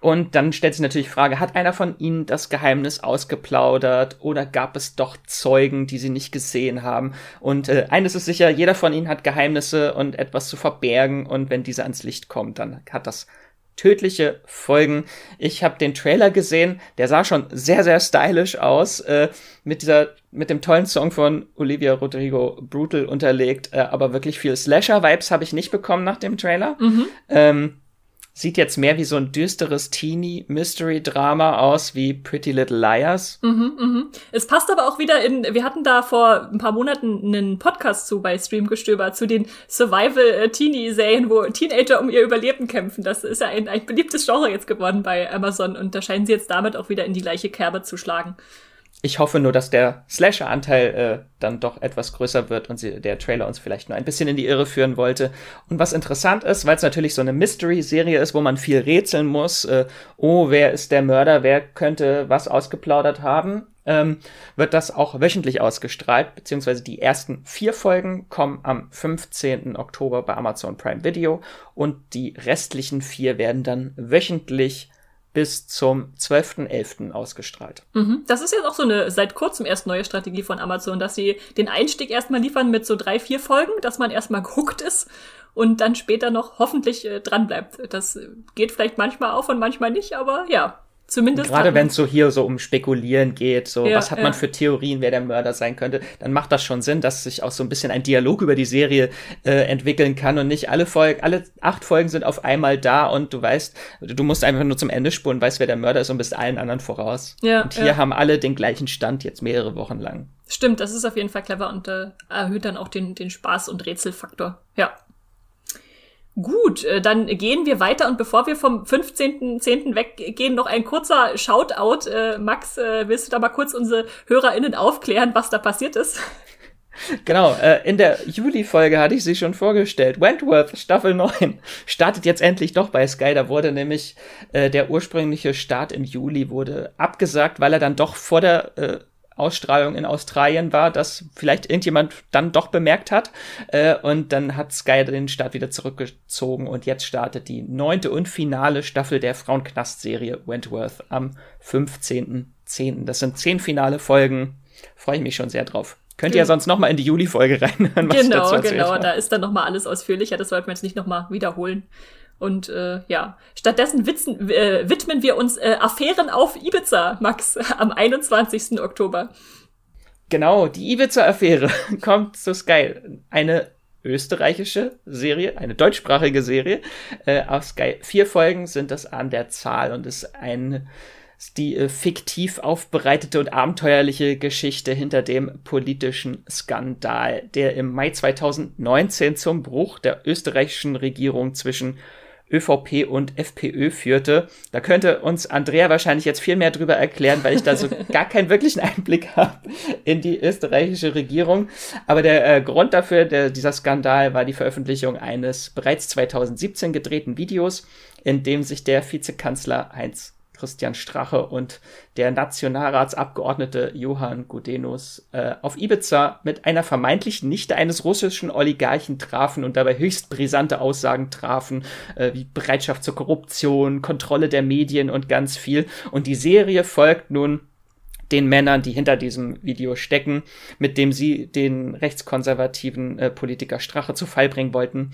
und dann stellt sich natürlich die Frage, hat einer von ihnen das Geheimnis ausgeplaudert oder gab es doch Zeugen, die sie nicht gesehen haben? Und äh, eines ist sicher, jeder von ihnen hat Geheimnisse und etwas zu verbergen und wenn diese ans Licht kommt, dann hat das tödliche Folgen. Ich habe den Trailer gesehen, der sah schon sehr, sehr stylisch aus, äh, mit dieser, mit dem tollen Song von Olivia Rodrigo Brutal unterlegt, äh, aber wirklich viel Slasher-Vibes habe ich nicht bekommen nach dem Trailer. Mhm. Ähm, Sieht jetzt mehr wie so ein düsteres Teenie-Mystery-Drama aus, wie Pretty Little Liars. Mhm, mhm. Es passt aber auch wieder in, wir hatten da vor ein paar Monaten einen Podcast zu bei Streamgestöber, zu den Survival-Teenie-Serien, wo Teenager um ihr Überleben kämpfen. Das ist ja ein, ein beliebtes Genre jetzt geworden bei Amazon und da scheinen sie jetzt damit auch wieder in die gleiche Kerbe zu schlagen. Ich hoffe nur, dass der Slasher-Anteil äh, dann doch etwas größer wird und sie, der Trailer uns vielleicht nur ein bisschen in die Irre führen wollte. Und was interessant ist, weil es natürlich so eine Mystery-Serie ist, wo man viel rätseln muss, äh, oh, wer ist der Mörder, wer könnte was ausgeplaudert haben, ähm, wird das auch wöchentlich ausgestrahlt, beziehungsweise die ersten vier Folgen kommen am 15. Oktober bei Amazon Prime Video und die restlichen vier werden dann wöchentlich bis zum 12.11. ausgestrahlt. Mhm. Das ist jetzt auch so eine seit kurzem erst neue Strategie von Amazon, dass sie den Einstieg erstmal liefern mit so drei, vier Folgen, dass man erstmal [laughs] gehuckt ist und dann später noch hoffentlich äh, dran. Das geht vielleicht manchmal auf und manchmal nicht, aber ja, Zumindest. Gerade wenn es so hier so um Spekulieren geht, so ja, was hat ja. man für Theorien, wer der Mörder sein könnte, dann macht das schon Sinn, dass sich auch so ein bisschen ein Dialog über die Serie äh, entwickeln kann und nicht alle Folgen, alle acht Folgen sind auf einmal da und du weißt, du musst einfach nur zum Ende spuren, weißt, wer der Mörder ist und bist allen anderen voraus. Ja, und hier ja. haben alle den gleichen Stand jetzt mehrere Wochen lang. Stimmt, das ist auf jeden Fall clever und äh, erhöht dann auch den, den Spaß und Rätselfaktor. Ja. Gut, äh, dann gehen wir weiter und bevor wir vom 15.10. weggehen, noch ein kurzer Shoutout. Äh, Max, äh, willst du da mal kurz unsere HörerInnen aufklären, was da passiert ist? [laughs] Genau, in der Juli-Folge hatte ich sie schon vorgestellt. Wentworth, Staffel 9, startet jetzt endlich doch bei Sky. Da wurde nämlich der ursprüngliche Start im Juli wurde abgesagt, weil er dann doch vor der Ausstrahlung in Australien war, dass vielleicht irgendjemand dann doch bemerkt hat. Äh, und dann hat Sky den Start wieder zurückgezogen und jetzt startet die neunte und finale Staffel der Frauenknast-Serie Wentworth am 15.10. Das sind zehn finale Folgen. Freue ich mich schon sehr drauf. Könnt ihr ja sonst noch mal in die Juli-Folge reinhören, was genau, ich dazu Genau, genau, da ist dann noch mal alles ausführlicher. Das wollten wir jetzt nicht noch mal wiederholen. Und äh, ja, stattdessen witzen, äh, widmen wir uns äh, Affären auf Ibiza, Max, [laughs] am 21. Oktober. Genau, die Ibiza-Affäre [laughs] kommt zu Sky. Eine österreichische Serie, eine deutschsprachige Serie äh, auf Sky. Vier Folgen sind das an der Zahl und ist ein die äh, fiktiv aufbereitete und abenteuerliche Geschichte hinter dem politischen Skandal, der im Mai 2019 zum Bruch der österreichischen Regierung zwischen ÖVP und FPÖ führte. Da könnte uns Andrea wahrscheinlich jetzt viel mehr drüber erklären, weil ich da so [laughs] gar keinen wirklichen Einblick habe in die österreichische Regierung. Aber der äh, Grund dafür, der, dieser Skandal, war die Veröffentlichung eines bereits 2017 gedrehten Videos, in dem sich der Vizekanzler Heinz Christian Strache und der Nationalratsabgeordnete Johann Gudenus äh, auf Ibiza mit einer vermeintlichen Nichte eines russischen Oligarchen trafen und dabei höchst brisante Aussagen trafen, äh, wie Bereitschaft zur Korruption, Kontrolle der Medien und ganz viel. Und die Serie folgt nun den Männern, die hinter diesem Video stecken, mit dem sie den rechtskonservativen äh, Politiker Strache zu Fall bringen wollten,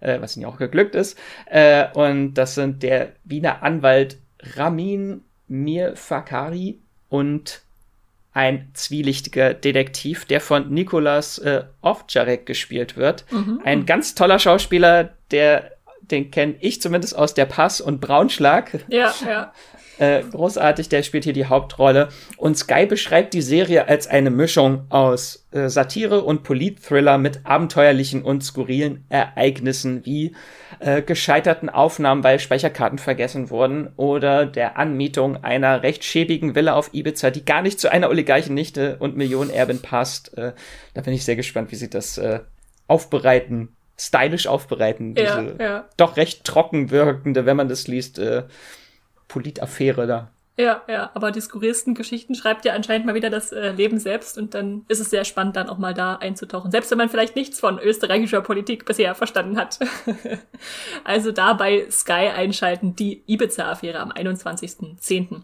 äh, was ihnen auch geglückt ist. Äh, und das sind der Wiener Anwalt Ramin Mir Fakari und ein zwielichtiger Detektiv, der von Nikolas äh, Ovtcharek gespielt wird. Mhm. Ein ganz toller Schauspieler, der den kenne ich zumindest aus der Pass und Braunschlag. Ja, [laughs] ja. Äh, großartig, der spielt hier die Hauptrolle. Und Sky beschreibt die Serie als eine Mischung aus äh, Satire und Politthriller mit abenteuerlichen und skurrilen Ereignissen wie äh, gescheiterten Aufnahmen, weil Speicherkarten vergessen wurden oder der Anmietung einer recht schäbigen Villa auf Ibiza, die gar nicht zu einer Oligarchennichte und Millionenerbin passt. Äh, da bin ich sehr gespannt, wie sie das äh, aufbereiten stylisch aufbereiten. Ja, diese ja. doch recht trocken wirkende, wenn man das liest, äh, Politaffäre da. Ja, ja, aber die skurrilsten Geschichten schreibt ja anscheinend mal wieder das äh, Leben selbst und dann ist es sehr spannend, dann auch mal da einzutauchen. Selbst wenn man vielleicht nichts von österreichischer Politik bisher verstanden hat. [laughs] also da bei Sky einschalten, die Ibiza-Affäre am 21.10.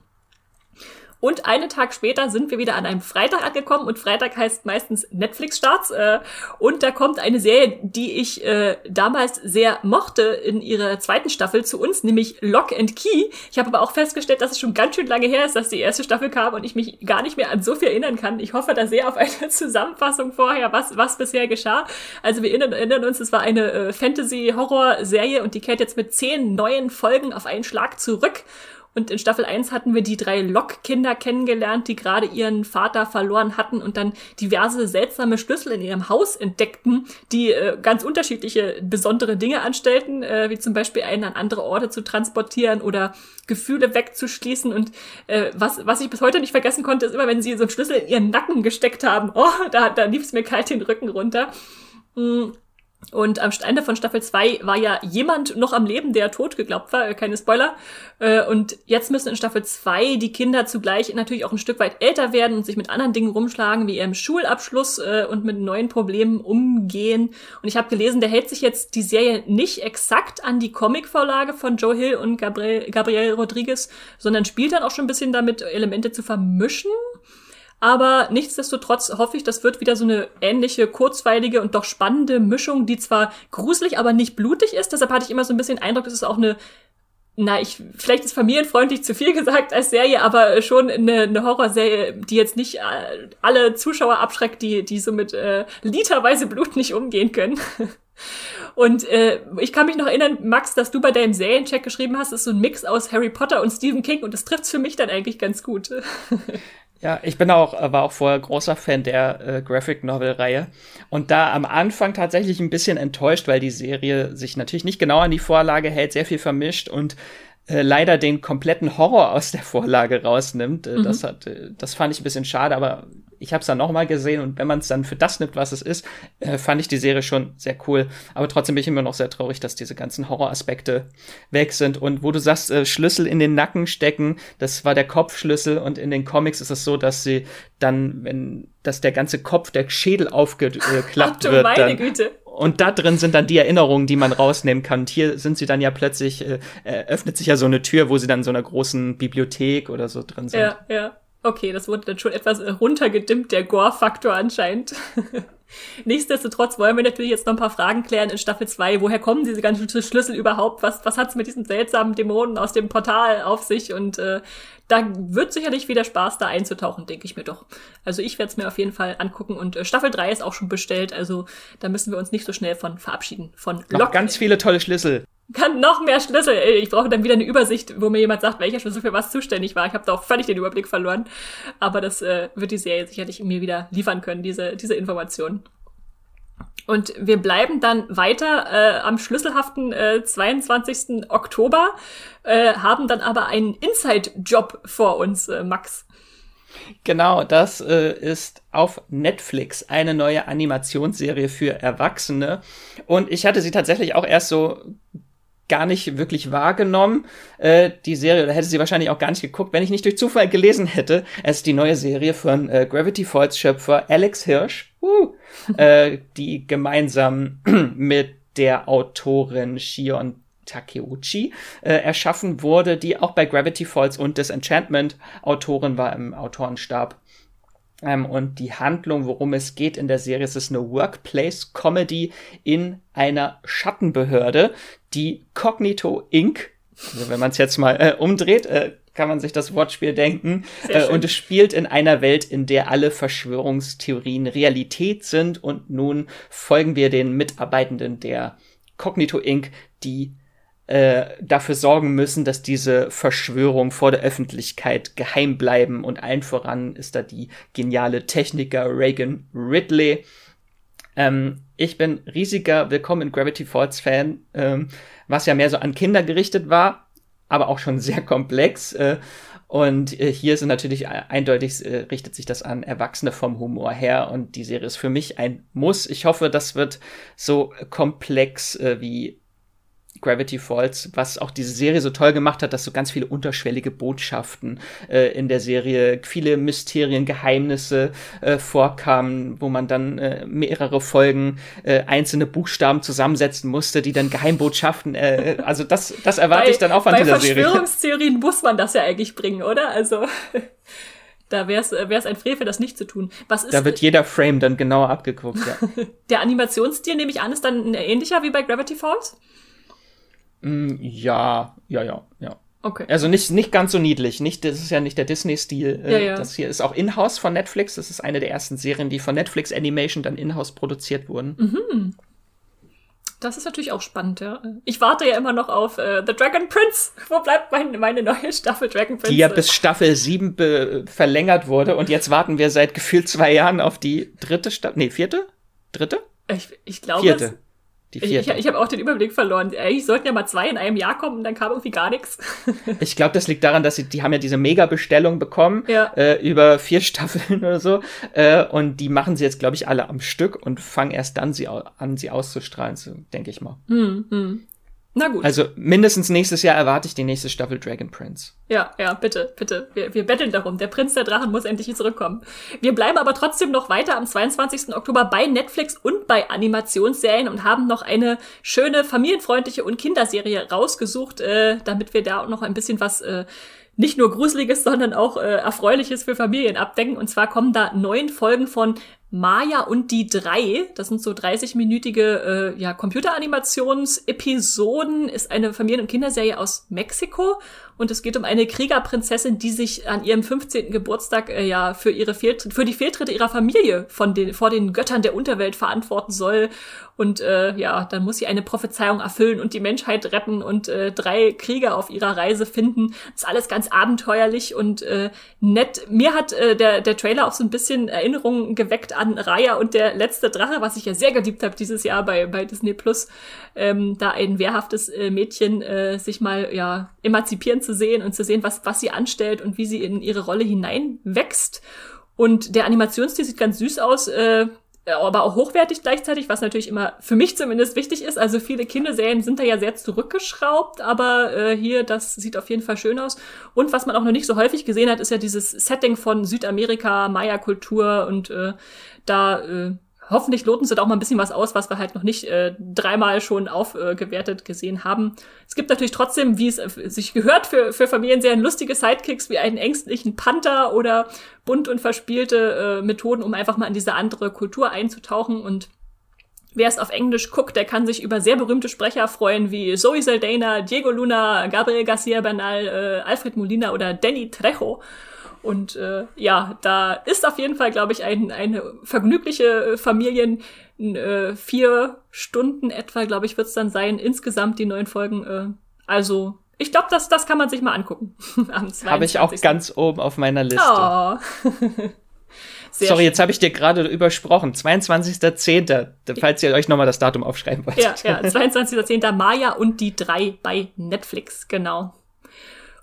Und einen Tag später sind wir wieder an einem Freitag angekommen und Freitag heißt meistens Netflix-Starts. Äh, und da kommt eine Serie, die ich äh, damals sehr mochte in ihrer zweiten Staffel zu uns, nämlich Lock and Key. Ich habe aber auch festgestellt, dass es schon ganz schön lange her ist, dass die erste Staffel kam und ich mich gar nicht mehr an so viel erinnern kann. Ich hoffe da sehr auf eine [laughs] Zusammenfassung vorher, was, was bisher geschah. Also wir erinnern, erinnern uns, es war eine äh, Fantasy-Horror-Serie und die kehrt jetzt mit zehn neuen Folgen auf einen Schlag zurück. Und in Staffel 1 hatten wir die drei Lok-Kinder kennengelernt, die gerade ihren Vater verloren hatten und dann diverse seltsame Schlüssel in ihrem Haus entdeckten, die äh, ganz unterschiedliche besondere Dinge anstellten, äh, wie zum Beispiel einen an andere Orte zu transportieren oder Gefühle wegzuschließen. Und äh, was, was ich bis heute nicht vergessen konnte, ist immer, wenn sie so einen Schlüssel in ihren Nacken gesteckt haben, oh, da, da lief es mir kalt den Rücken runter. Mm. Und am Ende von Staffel 2 war ja jemand noch am Leben, der tot geglaubt war, äh, keine Spoiler. Äh, und jetzt müssen in Staffel 2 die Kinder zugleich natürlich auch ein Stück weit älter werden und sich mit anderen Dingen rumschlagen, wie ihrem Schulabschluss äh, und mit neuen Problemen umgehen. Und ich habe gelesen, der hält sich jetzt die Serie nicht exakt an die Comicvorlage von Joe Hill und Gabriel, Gabriel Rodriguez, sondern spielt dann auch schon ein bisschen damit, Elemente zu vermischen. Aber nichtsdestotrotz hoffe ich, das wird wieder so eine ähnliche, kurzweilige und doch spannende Mischung, die zwar gruselig, aber nicht blutig ist. Deshalb hatte ich immer so ein bisschen Eindruck, dass es auch eine na, ich, vielleicht ist familienfreundlich zu viel [laughs] gesagt als Serie, aber schon eine, eine Horrorserie, die jetzt nicht äh, alle Zuschauer abschreckt, die, die so mit äh, literweise Blut nicht umgehen können. [laughs] Und äh, ich kann mich noch erinnern, Max, dass du bei deinem Seriencheck geschrieben hast, ist so ein Mix aus Harry Potter und Stephen King und das trifft für mich dann eigentlich ganz gut. [laughs] Ja, ich bin auch, war auch vorher großer Fan der äh, Graphic Novel Reihe und da am Anfang tatsächlich ein bisschen enttäuscht, weil die Serie sich natürlich nicht genau an die Vorlage hält, sehr viel vermischt und äh, leider den kompletten Horror aus der Vorlage rausnimmt. Äh, mhm. Das hat, äh, das fand ich ein bisschen schade, aber ich habe es dann noch mal gesehen und wenn man es dann für das nimmt, was es ist, äh, fand ich die Serie schon sehr cool. Aber trotzdem bin ich immer noch sehr traurig, dass diese ganzen Horroraspekte weg sind. Und wo du sagst, äh, Schlüssel in den Nacken stecken, das war der Kopfschlüssel und in den Comics ist es so, dass sie dann, wenn, dass der ganze Kopf, der Schädel aufgeklappt [laughs] Ach, wird. Meine dann, Güte. Und da drin sind dann die Erinnerungen, die man rausnehmen kann. Und hier sind sie dann ja plötzlich, äh, öffnet sich ja so eine Tür, wo sie dann in so einer großen Bibliothek oder so drin sind. Ja, ja. Okay, das wurde dann schon etwas runtergedimmt, der Gore-Faktor anscheinend. [laughs] Nichtsdestotrotz wollen wir natürlich jetzt noch ein paar Fragen klären in Staffel 2. Woher kommen diese ganzen Schlüssel überhaupt? Was, was hat's mit diesen seltsamen Dämonen aus dem Portal auf sich? Und äh, da wird sicherlich wieder Spaß, da einzutauchen, denke ich mir doch. Also ich werde es mir auf jeden Fall angucken. Und äh, Staffel 3 ist auch schon bestellt, also da müssen wir uns nicht so schnell von verabschieden. Von Noch ganz viele tolle Schlüssel kann noch mehr Schlüssel. Ich brauche dann wieder eine Übersicht, wo mir jemand sagt, welcher Schlüssel für was zuständig war. Ich habe da auch völlig den Überblick verloren. Aber das äh, wird die Serie sicherlich mir wieder liefern können, diese, diese Informationen. Und wir bleiben dann weiter äh, am schlüsselhaften äh, 22. Oktober, äh, haben dann aber einen Inside-Job vor uns, äh, Max. Genau, das äh, ist auf Netflix eine neue Animationsserie für Erwachsene. Und ich hatte sie tatsächlich auch erst so gar nicht wirklich wahrgenommen. Äh, die Serie, da hätte sie wahrscheinlich auch gar nicht geguckt, wenn ich nicht durch Zufall gelesen hätte. Es ist die neue Serie von äh, Gravity Falls Schöpfer Alex Hirsch, uh, [laughs] äh, die gemeinsam [clears throat] mit der Autorin Shion Takeuchi äh, erschaffen wurde, die auch bei Gravity Falls und Disenchantment Autorin war im Autorenstab. Ähm, und die Handlung, worum es geht in der Serie, es ist eine Workplace-Comedy in einer Schattenbehörde, die Cognito Inc., also wenn man es jetzt mal äh, umdreht, äh, kann man sich das Wortspiel denken. Äh, und es spielt in einer Welt, in der alle Verschwörungstheorien Realität sind. Und nun folgen wir den Mitarbeitenden der Cognito Inc., die äh, dafür sorgen müssen, dass diese Verschwörung vor der Öffentlichkeit geheim bleiben. Und allen voran ist da die geniale Techniker Reagan Ridley. Ähm, ich bin riesiger Willkommen in Gravity Falls Fan, ähm, was ja mehr so an Kinder gerichtet war, aber auch schon sehr komplex. Äh, und äh, hier sind natürlich eindeutig, äh, richtet sich das an Erwachsene vom Humor her. Und die Serie ist für mich ein Muss. Ich hoffe, das wird so komplex äh, wie Gravity Falls, was auch diese Serie so toll gemacht hat, dass so ganz viele unterschwellige Botschaften äh, in der Serie, viele Mysterien, Geheimnisse äh, vorkamen, wo man dann äh, mehrere Folgen äh, einzelne Buchstaben zusammensetzen musste, die dann Geheimbotschaften, äh, also das, das erwarte bei, ich dann auch von dieser Serie. Bei Verschwörungstheorien muss man das ja eigentlich bringen, oder? Also [laughs] Da wäre es äh, ein Frevel, das nicht zu tun. Was ist, da wird jeder Frame dann genauer abgeguckt, ja. [laughs] der Animationsstil, nehme ich an, ist dann ähnlicher wie bei Gravity Falls? Mm, ja, ja, ja, ja. Okay. Also nicht, nicht ganz so niedlich. Nicht, das ist ja nicht der Disney-Stil. Äh, ja, ja. Das hier ist auch in-house von Netflix. Das ist eine der ersten Serien, die von Netflix Animation dann in-house produziert wurden. Mhm. Das ist natürlich auch spannend, ja. Ich warte ja immer noch auf äh, The Dragon Prince. [laughs] Wo bleibt mein, meine neue Staffel Dragon Prince? Die ja bis Staffel 7 verlängert wurde und jetzt warten wir seit gefühlt zwei Jahren auf die dritte Staffel. Nee, vierte? Dritte? Ich, ich glaube. Vierte. Die vierte. Ich, ich habe auch den Überblick verloren. Eigentlich sollten ja mal zwei in einem Jahr kommen und dann kam irgendwie gar nichts. [laughs] ich glaube, das liegt daran, dass sie, die haben ja diese Mega-Bestellung bekommen ja. äh, über vier [laughs] Staffeln oder so. Äh, und die machen sie jetzt, glaube ich, alle am Stück und fangen erst dann sie an, sie auszustrahlen, so, denke ich mal. Hm, hm. Na gut. Also mindestens nächstes Jahr erwarte ich die nächste Staffel Dragon Prince. Ja, ja, bitte, bitte. Wir, wir betteln darum. Der Prinz der Drachen muss endlich zurückkommen. Wir bleiben aber trotzdem noch weiter am 22. Oktober bei Netflix und bei Animationsserien und haben noch eine schöne familienfreundliche und Kinderserie rausgesucht, äh, damit wir da auch noch ein bisschen was äh, nicht nur Gruseliges, sondern auch äh, Erfreuliches für Familien abdenken. Und zwar kommen da neun Folgen von Maya und die drei, das sind so 30-minütige äh, ja, Computeranimations-Episoden, ist eine Familien- und Kinderserie aus Mexiko und es geht um eine Kriegerprinzessin, die sich an ihrem 15. Geburtstag äh, ja für ihre Fehltritte, für die Fehltritte ihrer Familie von den vor den Göttern der Unterwelt verantworten soll und äh, ja, dann muss sie eine Prophezeiung erfüllen und die Menschheit retten und äh, drei Krieger auf ihrer Reise finden. Das ist alles ganz abenteuerlich und äh, nett. Mir hat äh, der der Trailer auch so ein bisschen Erinnerungen geweckt an Raya und der letzte Drache, was ich ja sehr geliebt habe dieses Jahr bei bei Disney Plus. Ähm, da ein wehrhaftes äh, Mädchen äh, sich mal ja emanzipieren zu sehen und zu sehen, was, was sie anstellt und wie sie in ihre Rolle hineinwächst. Und der Animationsstil sieht ganz süß aus, äh, aber auch hochwertig gleichzeitig, was natürlich immer für mich zumindest wichtig ist. Also viele Kinderserien sind da ja sehr zurückgeschraubt, aber äh, hier, das sieht auf jeden Fall schön aus. Und was man auch noch nicht so häufig gesehen hat, ist ja dieses Setting von Südamerika, Maya-Kultur und äh, da äh, hoffentlich loten sie da auch mal ein bisschen was aus, was wir halt noch nicht äh, dreimal schon aufgewertet äh, gesehen haben. Es gibt natürlich trotzdem, wie es äh, sich gehört, für, für Familien sehr lustige Sidekicks wie einen ängstlichen Panther oder bunt und verspielte äh, Methoden, um einfach mal in diese andere Kultur einzutauchen und Wer es auf Englisch guckt, der kann sich über sehr berühmte Sprecher freuen wie Zoe Saldana, Diego Luna, Gabriel Garcia Bernal, äh, Alfred Molina oder Danny Trejo. Und äh, ja, da ist auf jeden Fall, glaube ich, ein, eine vergnügliche äh, Familien. Äh, vier Stunden etwa, glaube ich, wird es dann sein, insgesamt die neuen Folgen. Äh, also, ich glaube, das, das kann man sich mal angucken. [laughs] Habe ich auch ganz oben auf meiner Liste. Oh. [laughs] Sorry, jetzt habe ich dir gerade übersprochen. 22.10., falls ihr euch nochmal das Datum aufschreiben wollt. Ja, ja, [laughs] 22.10. Maya und die drei bei Netflix, genau.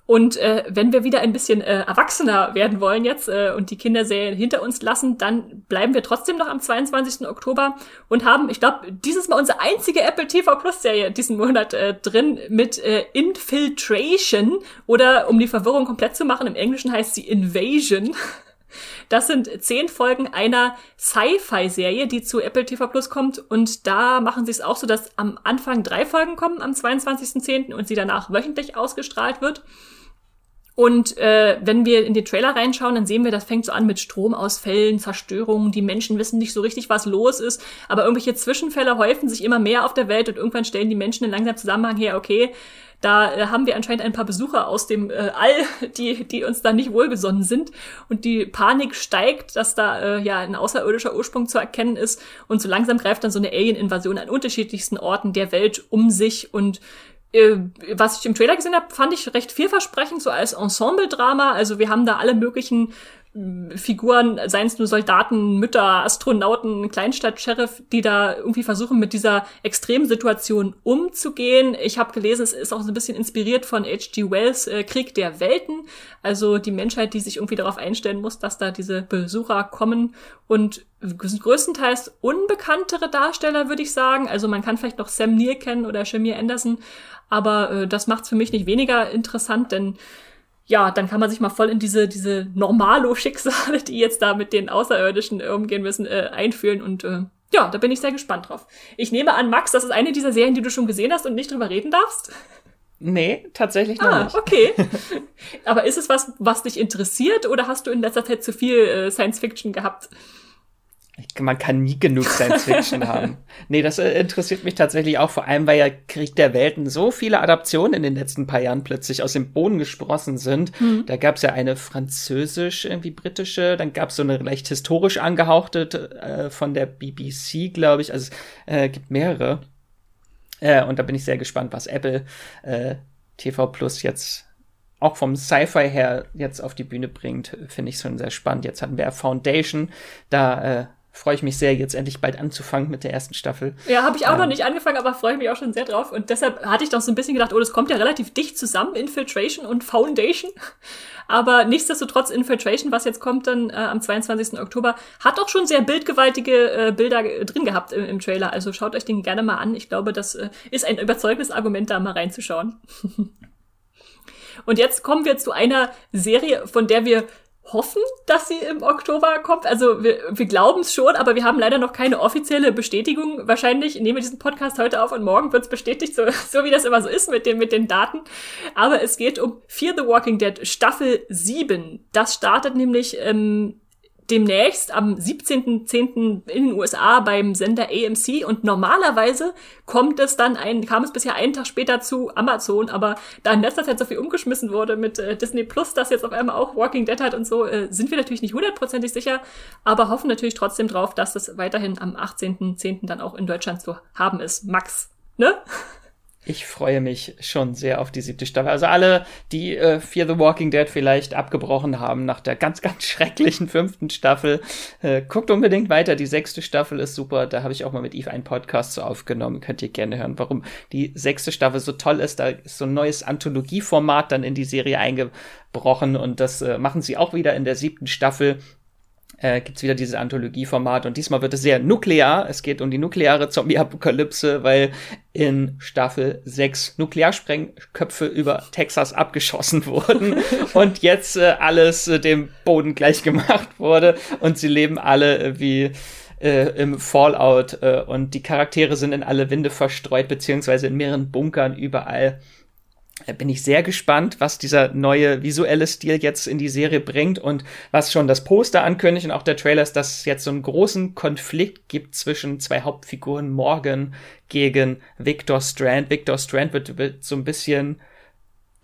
Und äh, wenn wir wieder ein bisschen äh, erwachsener werden wollen jetzt äh, und die Kinderserien hinter uns lassen, dann bleiben wir trotzdem noch am 22. Oktober und haben, ich glaube, dieses Mal unsere einzige Apple TV Plus Serie diesen Monat äh, drin mit äh, Infiltration oder um die Verwirrung komplett zu machen, im Englischen heißt sie Invasion. [laughs] Das sind zehn Folgen einer Sci-Fi-Serie, die zu Apple TV Plus kommt. Und da machen sie es auch so, dass am Anfang drei Folgen kommen am 22.10. und sie danach wöchentlich ausgestrahlt wird. Und äh, wenn wir in den Trailer reinschauen, dann sehen wir, das fängt so an mit Stromausfällen, Zerstörungen, die Menschen wissen nicht so richtig, was los ist, aber irgendwelche Zwischenfälle häufen sich immer mehr auf der Welt und irgendwann stellen die Menschen in langsam Zusammenhang her, okay, da äh, haben wir anscheinend ein paar Besucher aus dem äh, All, [laughs] die, die uns da nicht wohlgesonnen sind. Und die Panik steigt, dass da äh, ja ein außerirdischer Ursprung zu erkennen ist. Und so langsam greift dann so eine Alien-Invasion an unterschiedlichsten Orten der Welt um sich. Und was ich im Trailer gesehen habe, fand ich recht vielversprechend, so als Ensemble-Drama. Also wir haben da alle möglichen Figuren, seien es nur Soldaten, Mütter, Astronauten, Kleinstadt-Sheriff, die da irgendwie versuchen, mit dieser Extremsituation umzugehen. Ich habe gelesen, es ist auch so ein bisschen inspiriert von H.G. Wells äh, Krieg der Welten. Also die Menschheit, die sich irgendwie darauf einstellen muss, dass da diese Besucher kommen und größtenteils unbekanntere Darsteller, würde ich sagen. Also man kann vielleicht noch Sam Neill kennen oder Shamir Anderson, aber äh, das macht es für mich nicht weniger interessant, denn ja, dann kann man sich mal voll in diese, diese Normalo-Schicksale, die jetzt da mit den Außerirdischen umgehen müssen, äh, einfühlen. Und äh, ja, da bin ich sehr gespannt drauf. Ich nehme an, Max, das ist eine dieser Serien, die du schon gesehen hast und nicht drüber reden darfst. Nee, tatsächlich noch ah, nicht. okay. [laughs] Aber ist es was, was dich interessiert oder hast du in letzter Zeit zu viel äh, Science Fiction gehabt? Man kann nie genug Science Fiction [laughs] haben. Nee, das äh, interessiert mich tatsächlich auch, vor allem weil ja Krieg der Welten so viele Adaptionen in den letzten paar Jahren plötzlich aus dem Boden gesprossen sind. Mhm. Da gab es ja eine französisch, irgendwie britische, dann gab es so eine leicht historisch angehauchte äh, von der BBC, glaube ich. Also es äh, gibt mehrere. Äh, und da bin ich sehr gespannt, was Apple äh, TV Plus jetzt auch vom Sci-Fi her jetzt auf die Bühne bringt, finde ich schon sehr spannend. Jetzt hatten wir Foundation, da äh, freue ich mich sehr, jetzt endlich bald anzufangen mit der ersten Staffel. Ja, habe ich auch ähm, noch nicht angefangen, aber freue mich auch schon sehr drauf. Und deshalb hatte ich doch so ein bisschen gedacht, oh, das kommt ja relativ dicht zusammen, Infiltration und Foundation. [laughs] Aber nichtsdestotrotz, Infiltration, was jetzt kommt dann äh, am 22. Oktober, hat auch schon sehr bildgewaltige äh, Bilder drin gehabt im, im, Trailer. Also schaut euch den gerne mal an. Ich glaube, das äh, ist ein überzeugendes Argument, da mal reinzuschauen. [laughs] und jetzt kommen wir zu einer Serie, von der wir hoffen, dass sie im Oktober kommt. Also wir, wir glauben es schon, aber wir haben leider noch keine offizielle Bestätigung. Wahrscheinlich nehmen wir diesen Podcast heute auf und morgen wird es bestätigt, so, [laughs] so wie das immer so ist mit, den mit den Daten. Aber es geht um Fear the Walking Dead Staffel 7. Das startet nämlich ähm, demnächst am 17.10. in den USA beim Sender AMC und normalerweise kommt es dann ein, kam es bisher einen Tag später zu Amazon, aber da in letzter Zeit so viel umgeschmissen wurde mit äh, Disney Plus, das jetzt auf einmal auch Walking Dead hat und so, äh, sind wir natürlich nicht hundertprozentig sicher, aber hoffen natürlich trotzdem drauf, dass das weiterhin am 18.10. dann auch in Deutschland zu haben ist. Max, ne? Ich freue mich schon sehr auf die siebte Staffel. Also alle, die äh, Fear the Walking Dead vielleicht abgebrochen haben nach der ganz, ganz [laughs] schrecklichen fünften Staffel, äh, guckt unbedingt weiter. Die sechste Staffel ist super. Da habe ich auch mal mit Eve einen Podcast so aufgenommen. Könnt ihr gerne hören, warum die sechste Staffel so toll ist. Da ist so ein neues Anthologieformat dann in die Serie eingebrochen und das äh, machen sie auch wieder in der siebten Staffel äh, gibt es wieder dieses Anthologieformat und diesmal wird es sehr nuklear. Es geht um die nukleare Zombie-Apokalypse, weil in Staffel 6 Nuklearsprengköpfe über Texas abgeschossen [laughs] wurden und jetzt äh, alles äh, dem Boden gleich gemacht wurde und sie leben alle äh, wie äh, im Fallout äh, und die Charaktere sind in alle Winde verstreut, beziehungsweise in mehreren Bunkern überall bin ich sehr gespannt, was dieser neue visuelle Stil jetzt in die Serie bringt und was schon das Poster ankündigt und auch der Trailer ist, dass es jetzt so einen großen Konflikt gibt zwischen zwei Hauptfiguren, Morgan gegen Victor Strand. Victor Strand wird, wird so ein bisschen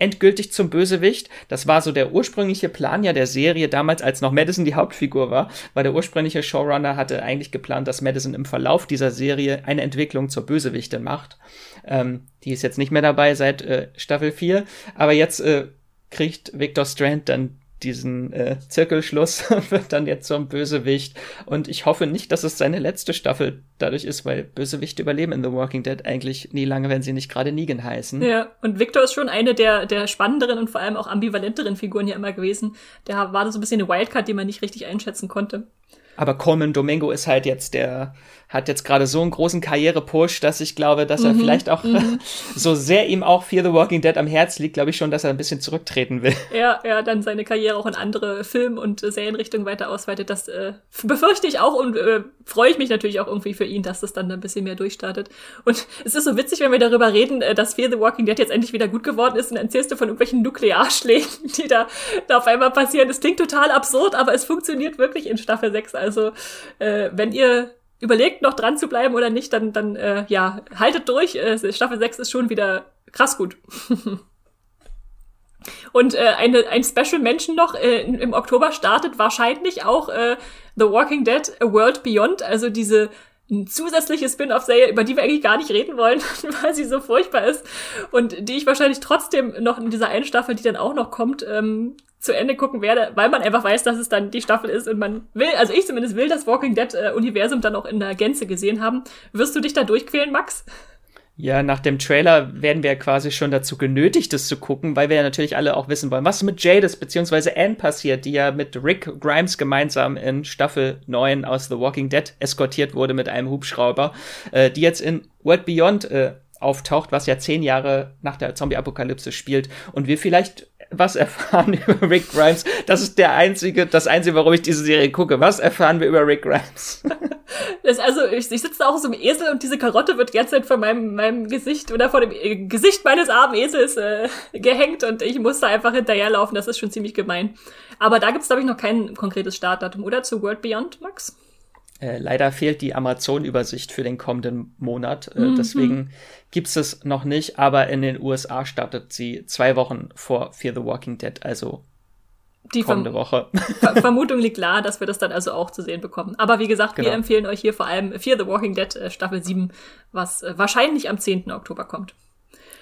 endgültig zum Bösewicht. Das war so der ursprüngliche Plan ja der Serie damals, als noch Madison die Hauptfigur war, weil der ursprüngliche Showrunner hatte eigentlich geplant, dass Madison im Verlauf dieser Serie eine Entwicklung zur Bösewichte macht. Ähm, die ist jetzt nicht mehr dabei seit äh, Staffel 4, aber jetzt äh, kriegt Victor Strand dann diesen äh, Zirkelschluss, [laughs] wird dann jetzt zum Bösewicht. Und ich hoffe nicht, dass es seine letzte Staffel dadurch ist, weil Bösewichte überleben in The Walking Dead eigentlich nie lange, wenn sie nicht gerade Negan heißen. Ja, und Victor ist schon eine der, der spannenderen und vor allem auch ambivalenteren Figuren hier immer gewesen. Der war so ein bisschen eine Wildcard, die man nicht richtig einschätzen konnte. Aber Coleman Domingo ist halt jetzt der, hat jetzt gerade so einen großen Karriere-Push, dass ich glaube, dass er mhm, vielleicht auch, mhm. [laughs] so sehr ihm auch Fear the Walking Dead am Herz liegt, glaube ich schon, dass er ein bisschen zurücktreten will. [laughs] Ja, ja, dann seine Karriere auch in andere Film- und äh, Serienrichtungen weiter ausweitet. Das äh, befürchte ich auch und äh, freue ich mich natürlich auch irgendwie für ihn, dass das dann ein bisschen mehr durchstartet. Und [laughs] es ist so witzig, wenn wir darüber reden, äh, dass Fear the Walking Dead jetzt endlich wieder gut geworden ist und erzählst du von irgendwelchen Nuklearschlägen, die da, da auf einmal passieren. Das klingt total absurd, aber es funktioniert wirklich in Staffel 6. Also, äh, wenn ihr überlegt, noch dran zu bleiben oder nicht, dann, dann äh, ja, haltet durch. Äh, Staffel 6 ist schon wieder krass gut. [laughs] Und äh, eine, ein Special Mention noch äh, im Oktober startet wahrscheinlich auch äh, The Walking Dead A World Beyond, also diese zusätzliche Spin-off-Serie, über die wir eigentlich gar nicht reden wollen, [laughs] weil sie so furchtbar ist und die ich wahrscheinlich trotzdem noch in dieser einen Staffel, die dann auch noch kommt, ähm, zu Ende gucken werde, weil man einfach weiß, dass es dann die Staffel ist und man will, also ich zumindest will das Walking Dead äh, Universum dann auch in der Gänze gesehen haben. Wirst du dich da durchquälen, Max? Ja, nach dem Trailer werden wir quasi schon dazu genötigt, das zu gucken, weil wir ja natürlich alle auch wissen wollen, was mit Jadis bzw. Anne passiert, die ja mit Rick Grimes gemeinsam in Staffel 9 aus The Walking Dead eskortiert wurde mit einem Hubschrauber, äh, die jetzt in World Beyond äh, auftaucht, was ja zehn Jahre nach der Zombie-Apokalypse spielt und wir vielleicht was erfahren [laughs] über Rick Grimes. Das ist der einzige, das einzige, warum ich diese Serie gucke. Was erfahren wir über Rick Grimes? [laughs] Das, also ich, ich sitze da auch so im Esel und diese Karotte wird jetzt halt von meinem, meinem Gesicht oder vor dem äh, Gesicht meines armen Esels äh, gehängt und ich muss da einfach hinterherlaufen. Das ist schon ziemlich gemein. Aber da gibt's glaube ich noch kein konkretes Startdatum, oder? Zu World Beyond, Max? Äh, leider fehlt die Amazon-Übersicht für den kommenden Monat. Äh, mhm. Deswegen gibt's es noch nicht, aber in den USA startet sie zwei Wochen vor Fear the Walking Dead, also die kommende Woche. Ver [laughs] Vermutung liegt klar, dass wir das dann also auch zu sehen bekommen. Aber wie gesagt, genau. wir empfehlen euch hier vor allem Fear the Walking Dead äh, Staffel 7, was äh, wahrscheinlich am 10. Oktober kommt.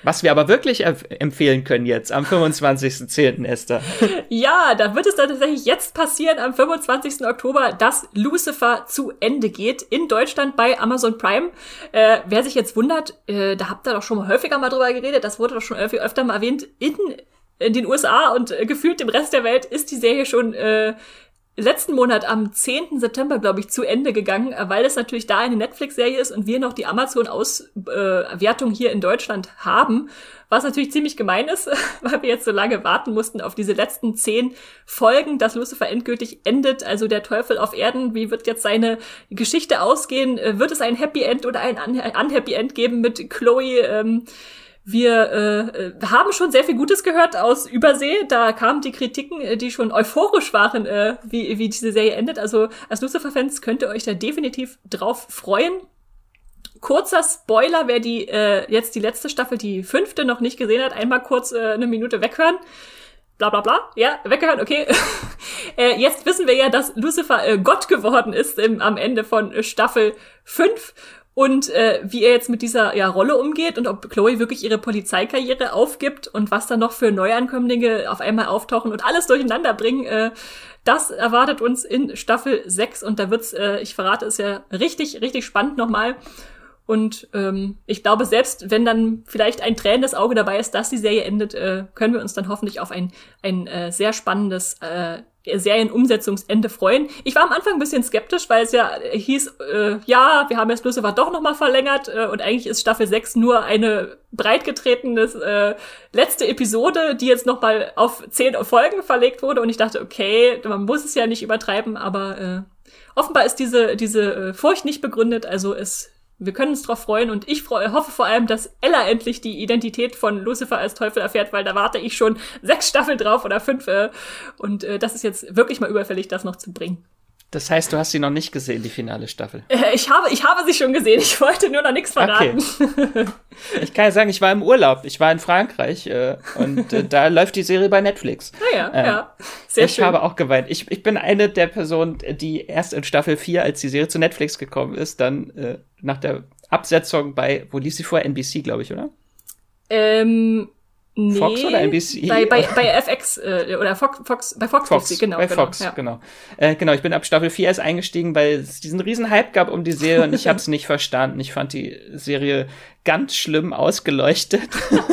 Was wir aber wirklich empfehlen können jetzt am 25.10. Esther. [laughs] Ja, da wird es dann tatsächlich jetzt passieren am 25. Oktober, dass Lucifer zu Ende geht in Deutschland bei Amazon Prime. Äh, wer sich jetzt wundert, äh, da habt ihr doch schon mal häufiger mal drüber geredet, das wurde doch schon öfter, mal erwähnt, in, in den USA und äh, gefühlt dem Rest der Welt ist die Serie schon äh, letzten Monat am 10. September, glaube ich, zu Ende gegangen, äh, weil es natürlich da eine Netflix-Serie ist und wir noch die Amazon-Auswertung hier in Deutschland haben. Was natürlich ziemlich gemein ist, [laughs] weil wir jetzt so lange warten mussten auf diese letzten zehn Folgen, dass Lucifer endgültig endet. Also der Teufel auf Erden, wie wird jetzt seine Geschichte ausgehen? Äh, wird es ein Happy End oder ein Unhappy End geben mit Chloe? Ähm, wir äh, haben schon sehr viel Gutes gehört aus Übersee. Da kamen die Kritiken, äh, die schon euphorisch waren, äh, wie, wie diese Serie endet. Also als Lucifer-Fans könnt ihr euch da definitiv drauf freuen. Kurzer Spoiler, wer die äh, jetzt die letzte Staffel, die fünfte, noch nicht gesehen hat, einmal kurz äh, eine Minute weghören. Bla bla bla. Ja, weggehört, okay. [laughs] äh, jetzt wissen wir ja, dass Lucifer äh, Gott geworden ist im, am Ende von Staffel 5 und äh, wie er jetzt mit dieser ja, Rolle umgeht und ob Chloe wirklich ihre Polizeikarriere aufgibt und was dann noch für Neuankömmlinge auf einmal auftauchen und alles durcheinander bringen, äh, das erwartet uns in Staffel 6 und da wird's, äh, ich verrate es ja richtig, richtig spannend nochmal. Und ähm, ich glaube, selbst wenn dann vielleicht ein tränendes Auge dabei ist, dass die Serie endet, äh, können wir uns dann hoffentlich auf ein, ein äh, sehr spannendes äh, Serienumsetzungsende freuen. Ich war am Anfang ein bisschen skeptisch, weil es ja hieß, äh, ja, wir haben jetzt Lucifer doch nochmal verlängert äh, und eigentlich ist Staffel 6 nur eine breitgetretene äh, letzte Episode, die jetzt nochmal auf zehn Folgen verlegt wurde und ich dachte, okay, man muss es ja nicht übertreiben, aber äh, offenbar ist diese, diese äh, Furcht nicht begründet, also es wir können uns drauf freuen und ich hoffe vor allem, dass Ella endlich die Identität von Lucifer als Teufel erfährt, weil da warte ich schon sechs Staffeln drauf oder fünf. Äh, und äh, das ist jetzt wirklich mal überfällig, das noch zu bringen. Das heißt, du hast sie noch nicht gesehen, die finale Staffel? Äh, ich habe, ich habe sie schon gesehen. Ich wollte nur noch nichts verraten. Okay. [laughs] Ich kann ja sagen, ich war im Urlaub. Ich war in Frankreich äh, und äh, da läuft die Serie bei Netflix. Naja, ah, ja. Ähm, Sehr ich schön. habe auch geweint. Ich, ich bin eine der Personen, die erst in Staffel 4, als die Serie zu Netflix gekommen ist, dann äh, nach der Absetzung bei, wo lief sie vorher? NBC, glaube ich, oder? Ähm, Nee, Fox oder NBC? Bei, bei, [laughs] bei FX äh, oder Fox, Fox, bei Fox, Fox genau. Bei genau, Fox, ja. genau. Äh, genau, ich bin ab Staffel 4 erst eingestiegen, weil es diesen riesen Hype gab um die Serie und ich [laughs] habe es nicht verstanden. Ich fand die Serie ganz schlimm ausgeleuchtet.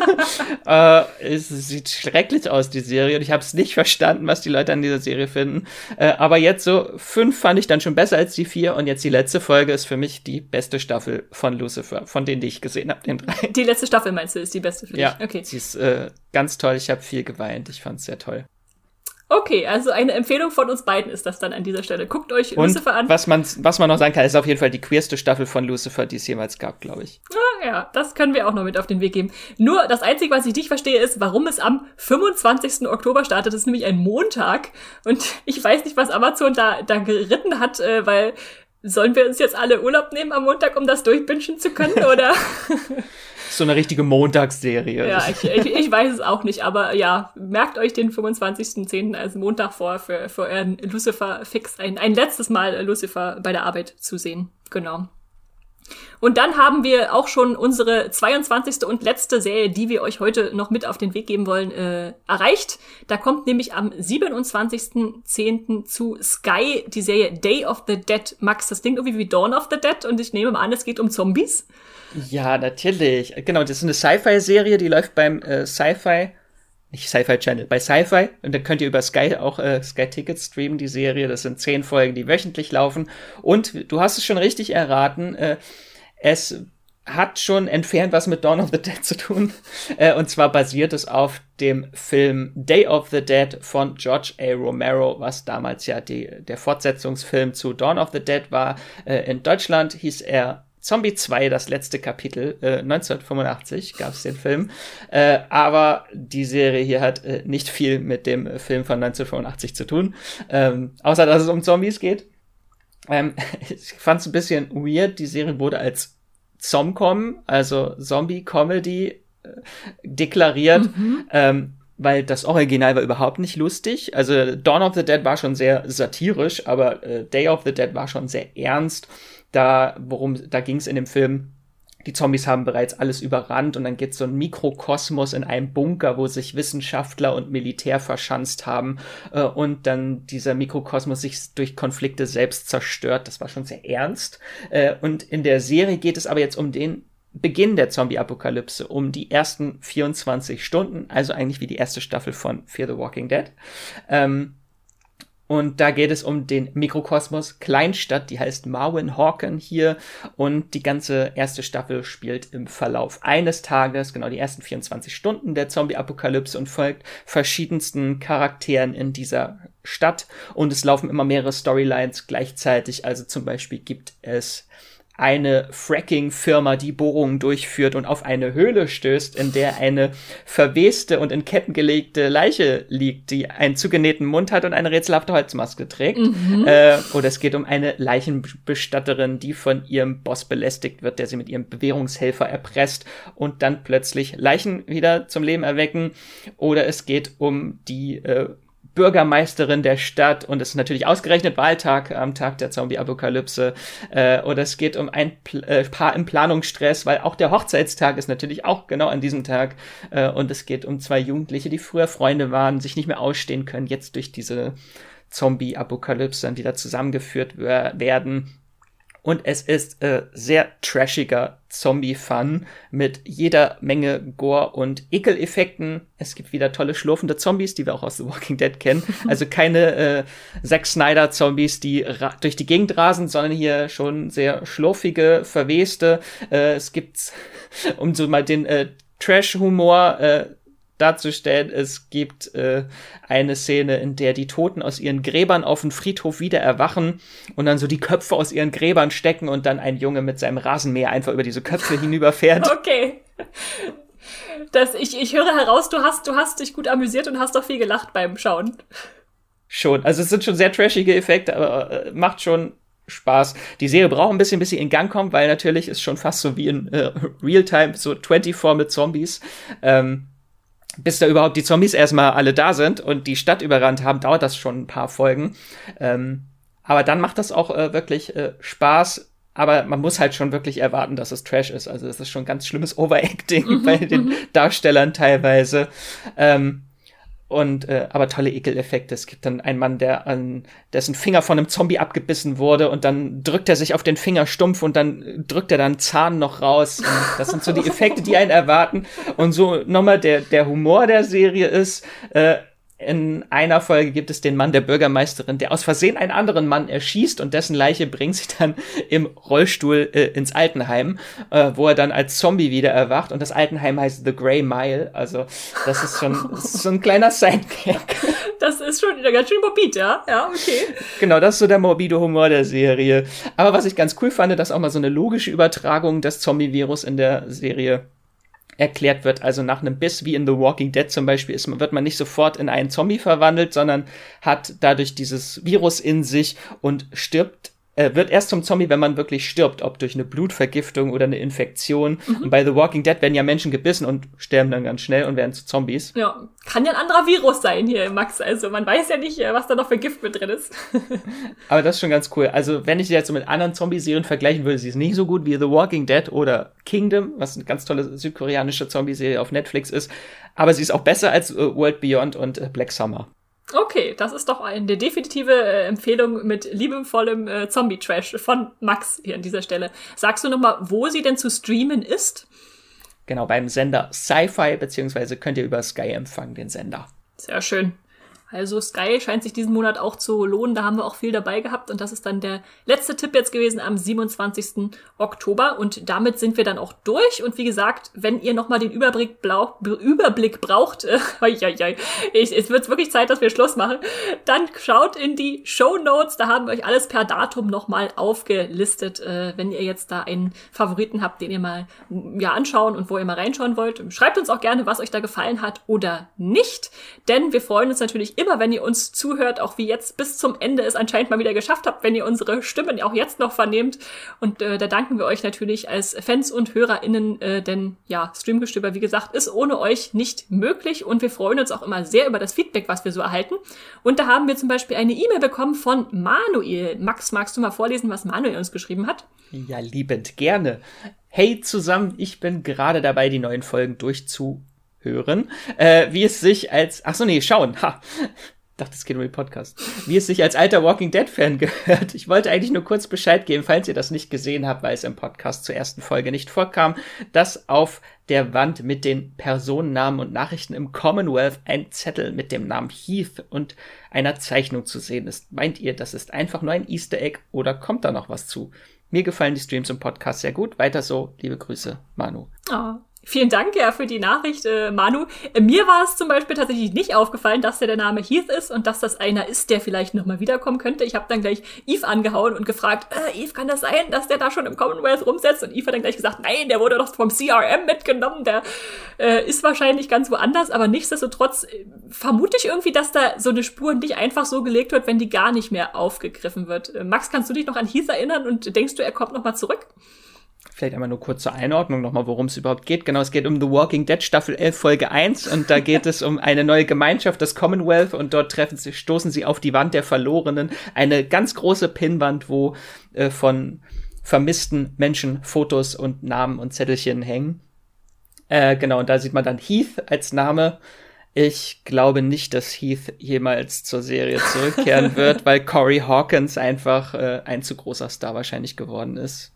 [laughs] äh, es sieht schrecklich aus, die Serie. Und ich habe es nicht verstanden, was die Leute an dieser Serie finden. Äh, aber jetzt so fünf fand ich dann schon besser als die vier. Und jetzt die letzte Folge ist für mich die beste Staffel von Lucifer, von denen, die ich gesehen habe, den drei. Die letzte Staffel meinst du, ist die beste für dich? Ja, okay. Sie ist äh, ganz toll. Ich habe viel geweint. Ich fand es sehr toll. Okay, also eine Empfehlung von uns beiden ist das dann an dieser Stelle. Guckt euch Und Lucifer an. Was man, was man noch sagen kann, ist auf jeden Fall die queerste Staffel von Lucifer, die es jemals gab, glaube ich. Ah, ja, das können wir auch noch mit auf den Weg geben. Nur das Einzige, was ich nicht verstehe, ist, warum es am 25. Oktober startet. Das ist nämlich ein Montag. Und [laughs] ich weiß nicht, was Amazon da, da geritten hat, äh, weil sollen wir uns jetzt alle Urlaub nehmen am Montag, um das durchbinschen zu können, [laughs] oder? [laughs] so eine richtige Montagsserie. Ja, ich, ich, ich, weiß es auch nicht, aber ja, merkt euch den 25.10. als Montag vor für, für euren Lucifer-Fix. Ein, ein letztes Mal Lucifer bei der Arbeit zu sehen. Genau. Und dann haben wir auch schon unsere 22. und letzte Serie, die wir euch heute noch mit auf den Weg geben wollen, äh, erreicht. Da kommt nämlich am 27.10. zu Sky die Serie Day of the Dead. Max, das klingt irgendwie wie Dawn of the Dead und ich nehme mal an, es geht um Zombies. Ja, natürlich. Genau, das ist eine Sci-Fi-Serie, die läuft beim äh, Sci-Fi nicht Sci-Fi Channel, bei Sci-Fi. Und dann könnt ihr über Sky auch äh, Sky Tickets streamen, die Serie. Das sind zehn Folgen, die wöchentlich laufen. Und du hast es schon richtig erraten, äh, es hat schon entfernt was mit Dawn of the Dead [laughs] zu tun. Äh, und zwar basiert es auf dem Film Day of the Dead von George A. Romero, was damals ja die, der Fortsetzungsfilm zu Dawn of the Dead war. Äh, in Deutschland hieß er Zombie 2, das letzte Kapitel, äh, 1985 gab es den Film. Äh, aber die Serie hier hat äh, nicht viel mit dem Film von 1985 zu tun, ähm, außer dass es um Zombies geht. Ähm, [laughs] ich fand es ein bisschen weird, die Serie wurde als Zomcom, also Zombie-Comedy, äh, deklariert. Mhm. Ähm, weil das Original war überhaupt nicht lustig. Also Dawn of the Dead war schon sehr satirisch, aber äh, Day of the Dead war schon sehr ernst da, worum, da ging es in dem Film, die Zombies haben bereits alles überrannt und dann geht so ein Mikrokosmos in einem Bunker, wo sich Wissenschaftler und Militär verschanzt haben äh, und dann dieser Mikrokosmos sich durch Konflikte selbst zerstört. Das war schon sehr ernst. Äh, und in der Serie geht es aber jetzt um den Beginn der Zombie-Apokalypse, um die ersten 24 Stunden, also eigentlich wie die erste Staffel von Fear the Walking Dead. Ähm, und da geht es um den Mikrokosmos Kleinstadt, die heißt Marwin Hawken hier. Und die ganze erste Staffel spielt im Verlauf eines Tages, genau die ersten 24 Stunden der Zombie-Apokalypse und folgt verschiedensten Charakteren in dieser Stadt. Und es laufen immer mehrere Storylines gleichzeitig. Also zum Beispiel gibt es eine Fracking-Firma, die Bohrungen durchführt und auf eine Höhle stößt, in der eine verweste und in Ketten gelegte Leiche liegt, die einen zugenähten Mund hat und eine rätselhafte Holzmaske trägt. Mhm. Äh, oder es geht um eine Leichenbestatterin, die von ihrem Boss belästigt wird, der sie mit ihrem Bewährungshelfer erpresst und dann plötzlich Leichen wieder zum Leben erwecken. Oder es geht um die äh, Bürgermeisterin der Stadt und es ist natürlich ausgerechnet Wahltag am Tag der Zombie-Apokalypse. Äh, oder es geht um ein Pl äh, Paar im Planungsstress, weil auch der Hochzeitstag ist natürlich auch genau an diesem Tag. Äh, und es geht um zwei Jugendliche, die früher Freunde waren, sich nicht mehr ausstehen können, jetzt durch diese Zombie-Apokalypse dann wieder zusammengeführt werden und es ist äh, sehr trashiger Zombie-Fun mit jeder Menge Gore und Ekeleffekten. Es gibt wieder tolle schlurfende Zombies, die wir auch aus The Walking Dead kennen. [laughs] Also keine äh, Zack Snyder-Zombies, die durch die Gegend rasen, sondern hier schon sehr schlurfige, verweste. Äh, es gibt, [laughs] um so mal den äh, Trash-Humor äh, darzustellen. Es gibt äh, eine Szene, in der die Toten aus ihren Gräbern auf dem Friedhof wieder erwachen und dann so die Köpfe aus ihren Gräbern stecken und dann ein Junge mit seinem Rasenmäher einfach über diese Köpfe [laughs] hinüberfährt. Okay. Das, ich, ich höre heraus, du hast, du hast dich gut amüsiert und hast auch viel gelacht beim Schauen. Schon. Also es sind schon sehr trashige Effekte, aber äh, macht schon Spaß. Die Serie braucht ein bisschen, bis sie in Gang kommt, weil natürlich ist schon fast so wie in äh, [laughs] Realtime, so 24 mit Zombies. Ähm, bis da überhaupt die Zombies erstmal alle da sind und die Stadt überrannt haben, dauert das schon ein paar Folgen. Ähm, aber dann macht das auch äh, wirklich äh, Spaß. Aber man muss halt schon wirklich erwarten, dass es Trash ist. Also es ist schon ganz schlimmes [laughs] Overacting mhm, bei den mhm. Darstellern teilweise. Ähm, und äh, aber tolle Ekeleffekte. Es gibt dann einen Mann, der an dessen Finger von einem Zombie abgebissen wurde und dann drückt er sich auf den Finger stumpf und dann drückt er dann Zahn noch raus. Und das sind so die Effekte, die einen erwarten. Und so nochmal der der Humor der Serie ist. Äh, in einer Folge gibt es den Mann der Bürgermeisterin, der aus Versehen einen anderen Mann erschießt und dessen Leiche bringt sich dann im Rollstuhl äh, ins Altenheim, äh, wo er dann als Zombie wieder erwacht. Und das Altenheim heißt The Grey Mile. Also das ist schon das ist so ein kleiner Sidekick. [laughs] Das ist schon ganz schön morbid, ja? Ja, okay. Genau, das ist so der morbide Humor der Serie. Aber was ich ganz cool fand, dass auch mal so eine logische Übertragung des Zombie-Virus in der Serie erklärt wird. Also nach einem Biss wie in The Walking Dead zum Beispiel ist, wird man nicht sofort in einen Zombie verwandelt, sondern hat dadurch dieses Virus in sich und stirbt äh, wird erst zum Zombie, wenn man wirklich stirbt, ob durch eine Blutvergiftung oder eine Infektion. Mhm. Und bei The Walking Dead werden ja Menschen gebissen und sterben dann ganz schnell und werden zu Zombies. Ja, kann ja ein anderer Virus sein hier, Max. Also man weiß ja nicht, äh, was da noch für Gift mit drin ist. [laughs] Aber das ist schon ganz cool. Also wenn ich sie jetzt so mit anderen Zombie-Serien vergleichen würde, sie ist nicht so gut wie The Walking Dead oder Kingdom, was eine ganz tolle südkoreanische Zombie-Serie auf Netflix ist. Aber sie ist auch besser als äh, World Beyond und äh, Black Summer. Okay, das ist doch eine definitive äh, Empfehlung mit liebevollem äh, Zombie-Trash von Max hier an dieser Stelle. Sagst du nochmal, wo sie denn zu streamen ist? Genau, beim Sender Sci-Fi, beziehungsweise könnt ihr über Sky empfangen, den Sender. Sehr schön. Also Sky scheint sich diesen Monat auch zu lohnen. Da haben wir auch viel dabei gehabt. Und das ist dann der letzte Tipp jetzt gewesen am 27. Oktober. Und damit sind wir dann auch durch. Und wie gesagt, wenn ihr nochmal den Überblick, blau, Überblick braucht, [laughs] ich, es wird wirklich Zeit, dass wir Schluss machen, dann schaut in die Show Notes. Da haben wir euch alles per Datum nochmal aufgelistet. Äh, wenn ihr jetzt da einen Favoriten habt, den ihr mal ja, anschauen und wo ihr mal reinschauen wollt, schreibt uns auch gerne, was euch da gefallen hat oder nicht. Denn wir freuen uns natürlich immer, wenn ihr uns zuhört, auch wie jetzt bis zum Ende es anscheinend mal wieder geschafft habt, wenn ihr unsere Stimmen auch jetzt noch vernehmt. Und äh, da danken wir euch natürlich als Fans und HörerInnen, äh, denn ja, Streamgestöber, wie gesagt, ist ohne euch nicht möglich und wir freuen uns auch immer sehr über das Feedback, was wir so erhalten. Und da haben wir zum Beispiel eine E-Mail bekommen von Manuel. Max, magst du mal vorlesen, was Manuel uns geschrieben hat? Ja, liebend gerne. Hey zusammen, ich bin gerade dabei, die neuen Folgen durchzu hören, äh, wie es sich als, ach so, nee, schauen, ha, dachte, es geht um den Podcast. Wie es sich als alter Walking Dead Fan [laughs] gehört. Ich wollte eigentlich nur kurz Bescheid geben, falls ihr das nicht gesehen habt, weil es im Podcast zur ersten Folge nicht vorkam, dass auf der Wand mit den Personennamen und Nachrichten im Commonwealth ein Zettel mit dem Namen Heath und einer Zeichnung zu sehen ist. Meint ihr, das ist einfach nur ein Easter Egg oder kommt da noch was zu? Mir gefallen die Streams im Podcast sehr gut. Weiter so. Liebe Grüße, Manu. Oh, Vielen Dank ja für die Nachricht, äh, Manu. Äh, mir war es zum Beispiel tatsächlich nicht aufgefallen, dass der, der Name Heath ist und dass das einer ist, der vielleicht nochmal wiederkommen könnte. Ich habe dann gleich Eve angehauen und gefragt, äh, Eve, kann das sein, dass der da schon im Commonwealth rumsetzt? Und Eve hat dann gleich gesagt, nein, der wurde doch vom CRM mitgenommen, der äh, ist wahrscheinlich ganz woanders, aber nichtsdestotrotz äh, vermute ich irgendwie, dass da so eine Spur nicht einfach so gelegt wird, wenn die gar nicht mehr aufgegriffen wird. Äh, Max, kannst du dich noch an Heath erinnern und denkst du, er kommt nochmal zurück? Vielleicht einmal nur kurz zur Einordnung nochmal, worum es überhaupt geht. Genau, es geht um The Walking Dead Staffel 11 Folge 1 und da geht es um eine neue Gemeinschaft, das Commonwealth und dort treffen sie, stoßen sie auf die Wand der Verlorenen. Eine ganz große Pinnwand, wo äh, von vermissten Menschen Fotos und Namen und Zettelchen hängen. Äh, genau, und da sieht man dann Heath als Name. Ich glaube nicht, dass Heath jemals zur Serie zurückkehren [laughs] wird, weil Corey Hawkins einfach äh, ein zu großer Star wahrscheinlich geworden ist.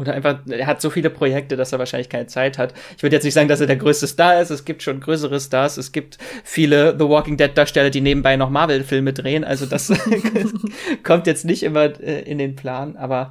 Oder einfach, er hat so viele Projekte, dass er wahrscheinlich keine Zeit hat. Ich würde jetzt nicht sagen, dass er der größte Star ist. Es gibt schon größere Stars. Es gibt viele The Walking Dead Darsteller, die nebenbei noch Marvel-Filme drehen. Also das [laughs] [laughs] kommt jetzt nicht immer äh, in den Plan. Aber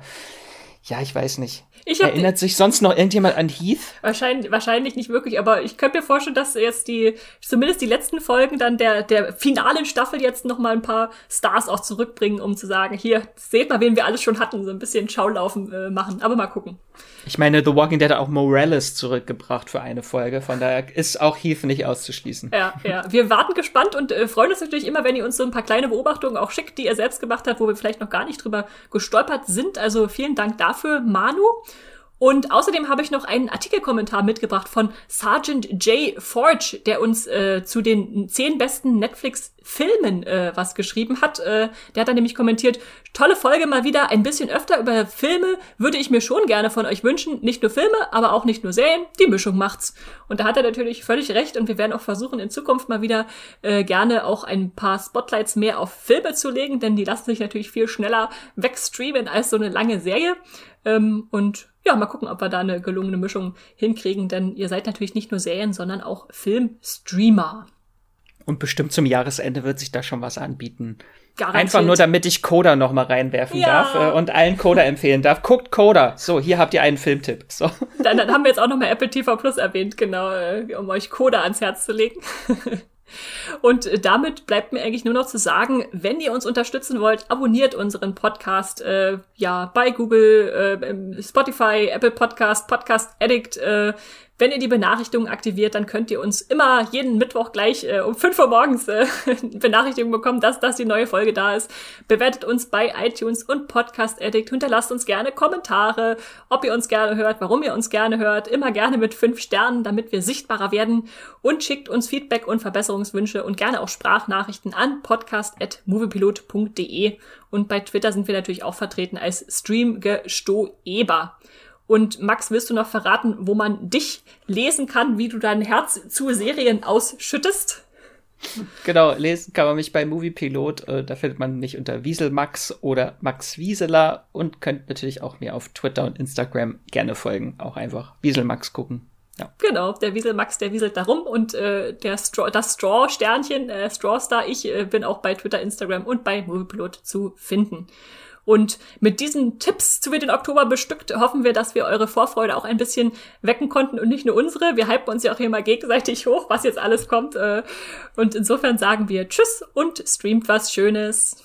ja, ich weiß nicht. Ich Erinnert sich sonst noch irgendjemand an Heath? Wahrscheinlich, wahrscheinlich nicht wirklich, aber ich könnte mir vorstellen, dass jetzt die, zumindest die letzten Folgen dann der, der finalen Staffel jetzt noch mal ein paar Stars auch zurückbringen, um zu sagen, hier, seht mal, wen wir alles schon hatten, so ein bisschen Schaulaufen äh, machen. Aber mal gucken. Ich meine, The Walking Dead hat auch Morales zurückgebracht für eine Folge, von daher ist auch Heath nicht auszuschließen. Ja, ja. Wir warten gespannt und äh, freuen uns natürlich immer, wenn ihr uns so ein paar kleine Beobachtungen auch schickt, die ihr selbst gemacht habt, wo wir vielleicht noch gar nicht drüber gestolpert sind. Also vielen Dank dafür, Manu. Und außerdem habe ich noch einen Artikelkommentar mitgebracht von Sergeant J. Forge, der uns äh, zu den zehn besten Netflix-Filmen äh, was geschrieben hat. Äh, der hat dann nämlich kommentiert, tolle Folge mal wieder, ein bisschen öfter über Filme würde ich mir schon gerne von euch wünschen. Nicht nur Filme, aber auch nicht nur Serien, die Mischung macht's. Und da hat er natürlich völlig recht und wir werden auch versuchen, in Zukunft mal wieder äh, gerne auch ein paar Spotlights mehr auf Filme zu legen, denn die lassen sich natürlich viel schneller wegstreamen als so eine lange Serie. Ähm, und ja, mal gucken, ob wir da eine gelungene Mischung hinkriegen, denn ihr seid natürlich nicht nur Serien, sondern auch Filmstreamer. Und bestimmt zum Jahresende wird sich da schon was anbieten. Garantiert. Einfach nur, damit ich Coda noch mal reinwerfen ja. darf äh, und allen Coda empfehlen darf. Guckt Coda. So, hier habt ihr einen Filmtipp. So. Dann, dann haben wir jetzt auch noch mal Apple TV Plus erwähnt, genau, äh, um euch Coda ans Herz zu legen. Und damit bleibt mir eigentlich nur noch zu sagen, wenn ihr uns unterstützen wollt, abonniert unseren Podcast äh, ja bei Google, äh, Spotify, Apple Podcast, Podcast Addict, äh, Wenn ihr die Benachrichtigung aktiviert, dann könnt ihr uns immer jeden Mittwoch gleich äh, um 5 Uhr morgens äh, [laughs] Benachrichtigung bekommen, dass, dass die neue Folge da ist. Bewertet uns bei iTunes und Podcast Addict. Hinterlasst uns gerne Kommentare, ob ihr uns gerne hört, warum ihr uns gerne hört. Immer gerne mit fünf Sternen, damit wir sichtbarer werden. Und schickt uns Feedback und Verbesserungswünsche und gerne auch Sprachnachrichten an podcast.moviepilot.de. Und bei Twitter sind wir natürlich auch vertreten als Streamgestoeber. Und Max, willst du noch verraten, wo man dich lesen kann, wie du dein Herz zu Serien ausschüttest? Genau, lesen kann man mich bei Moviepilot. Äh, da findet man mich unter Wieselmax oder Max Wieseler und könnt natürlich auch mir auf Twitter und Instagram gerne folgen. Auch einfach Wieselmax gucken. Ja. Genau, der Wieselmax, der wieselt da rum und äh, der Straw, das Straw-Sternchen, äh, Strawstar, ich äh, bin auch bei Twitter, Instagram und bei Moviepilot zu finden. Und mit diesen Tipps zu wir den Oktober bestückt, hoffen wir, dass wir eure Vorfreude auch ein bisschen wecken konnten und nicht nur unsere. Wir hypen uns ja auch hier mal gegenseitig hoch, was jetzt alles kommt. Äh, und insofern sagen wir Tschüss und streamt was Schönes.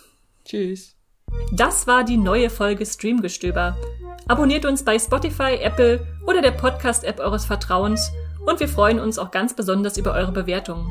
Tschüss. Das war die neue Folge Streamgestöber. Abonniert uns bei Spotify, Apple oder der Podcast-App eures Vertrauens und wir freuen uns auch ganz besonders über eure Bewertungen.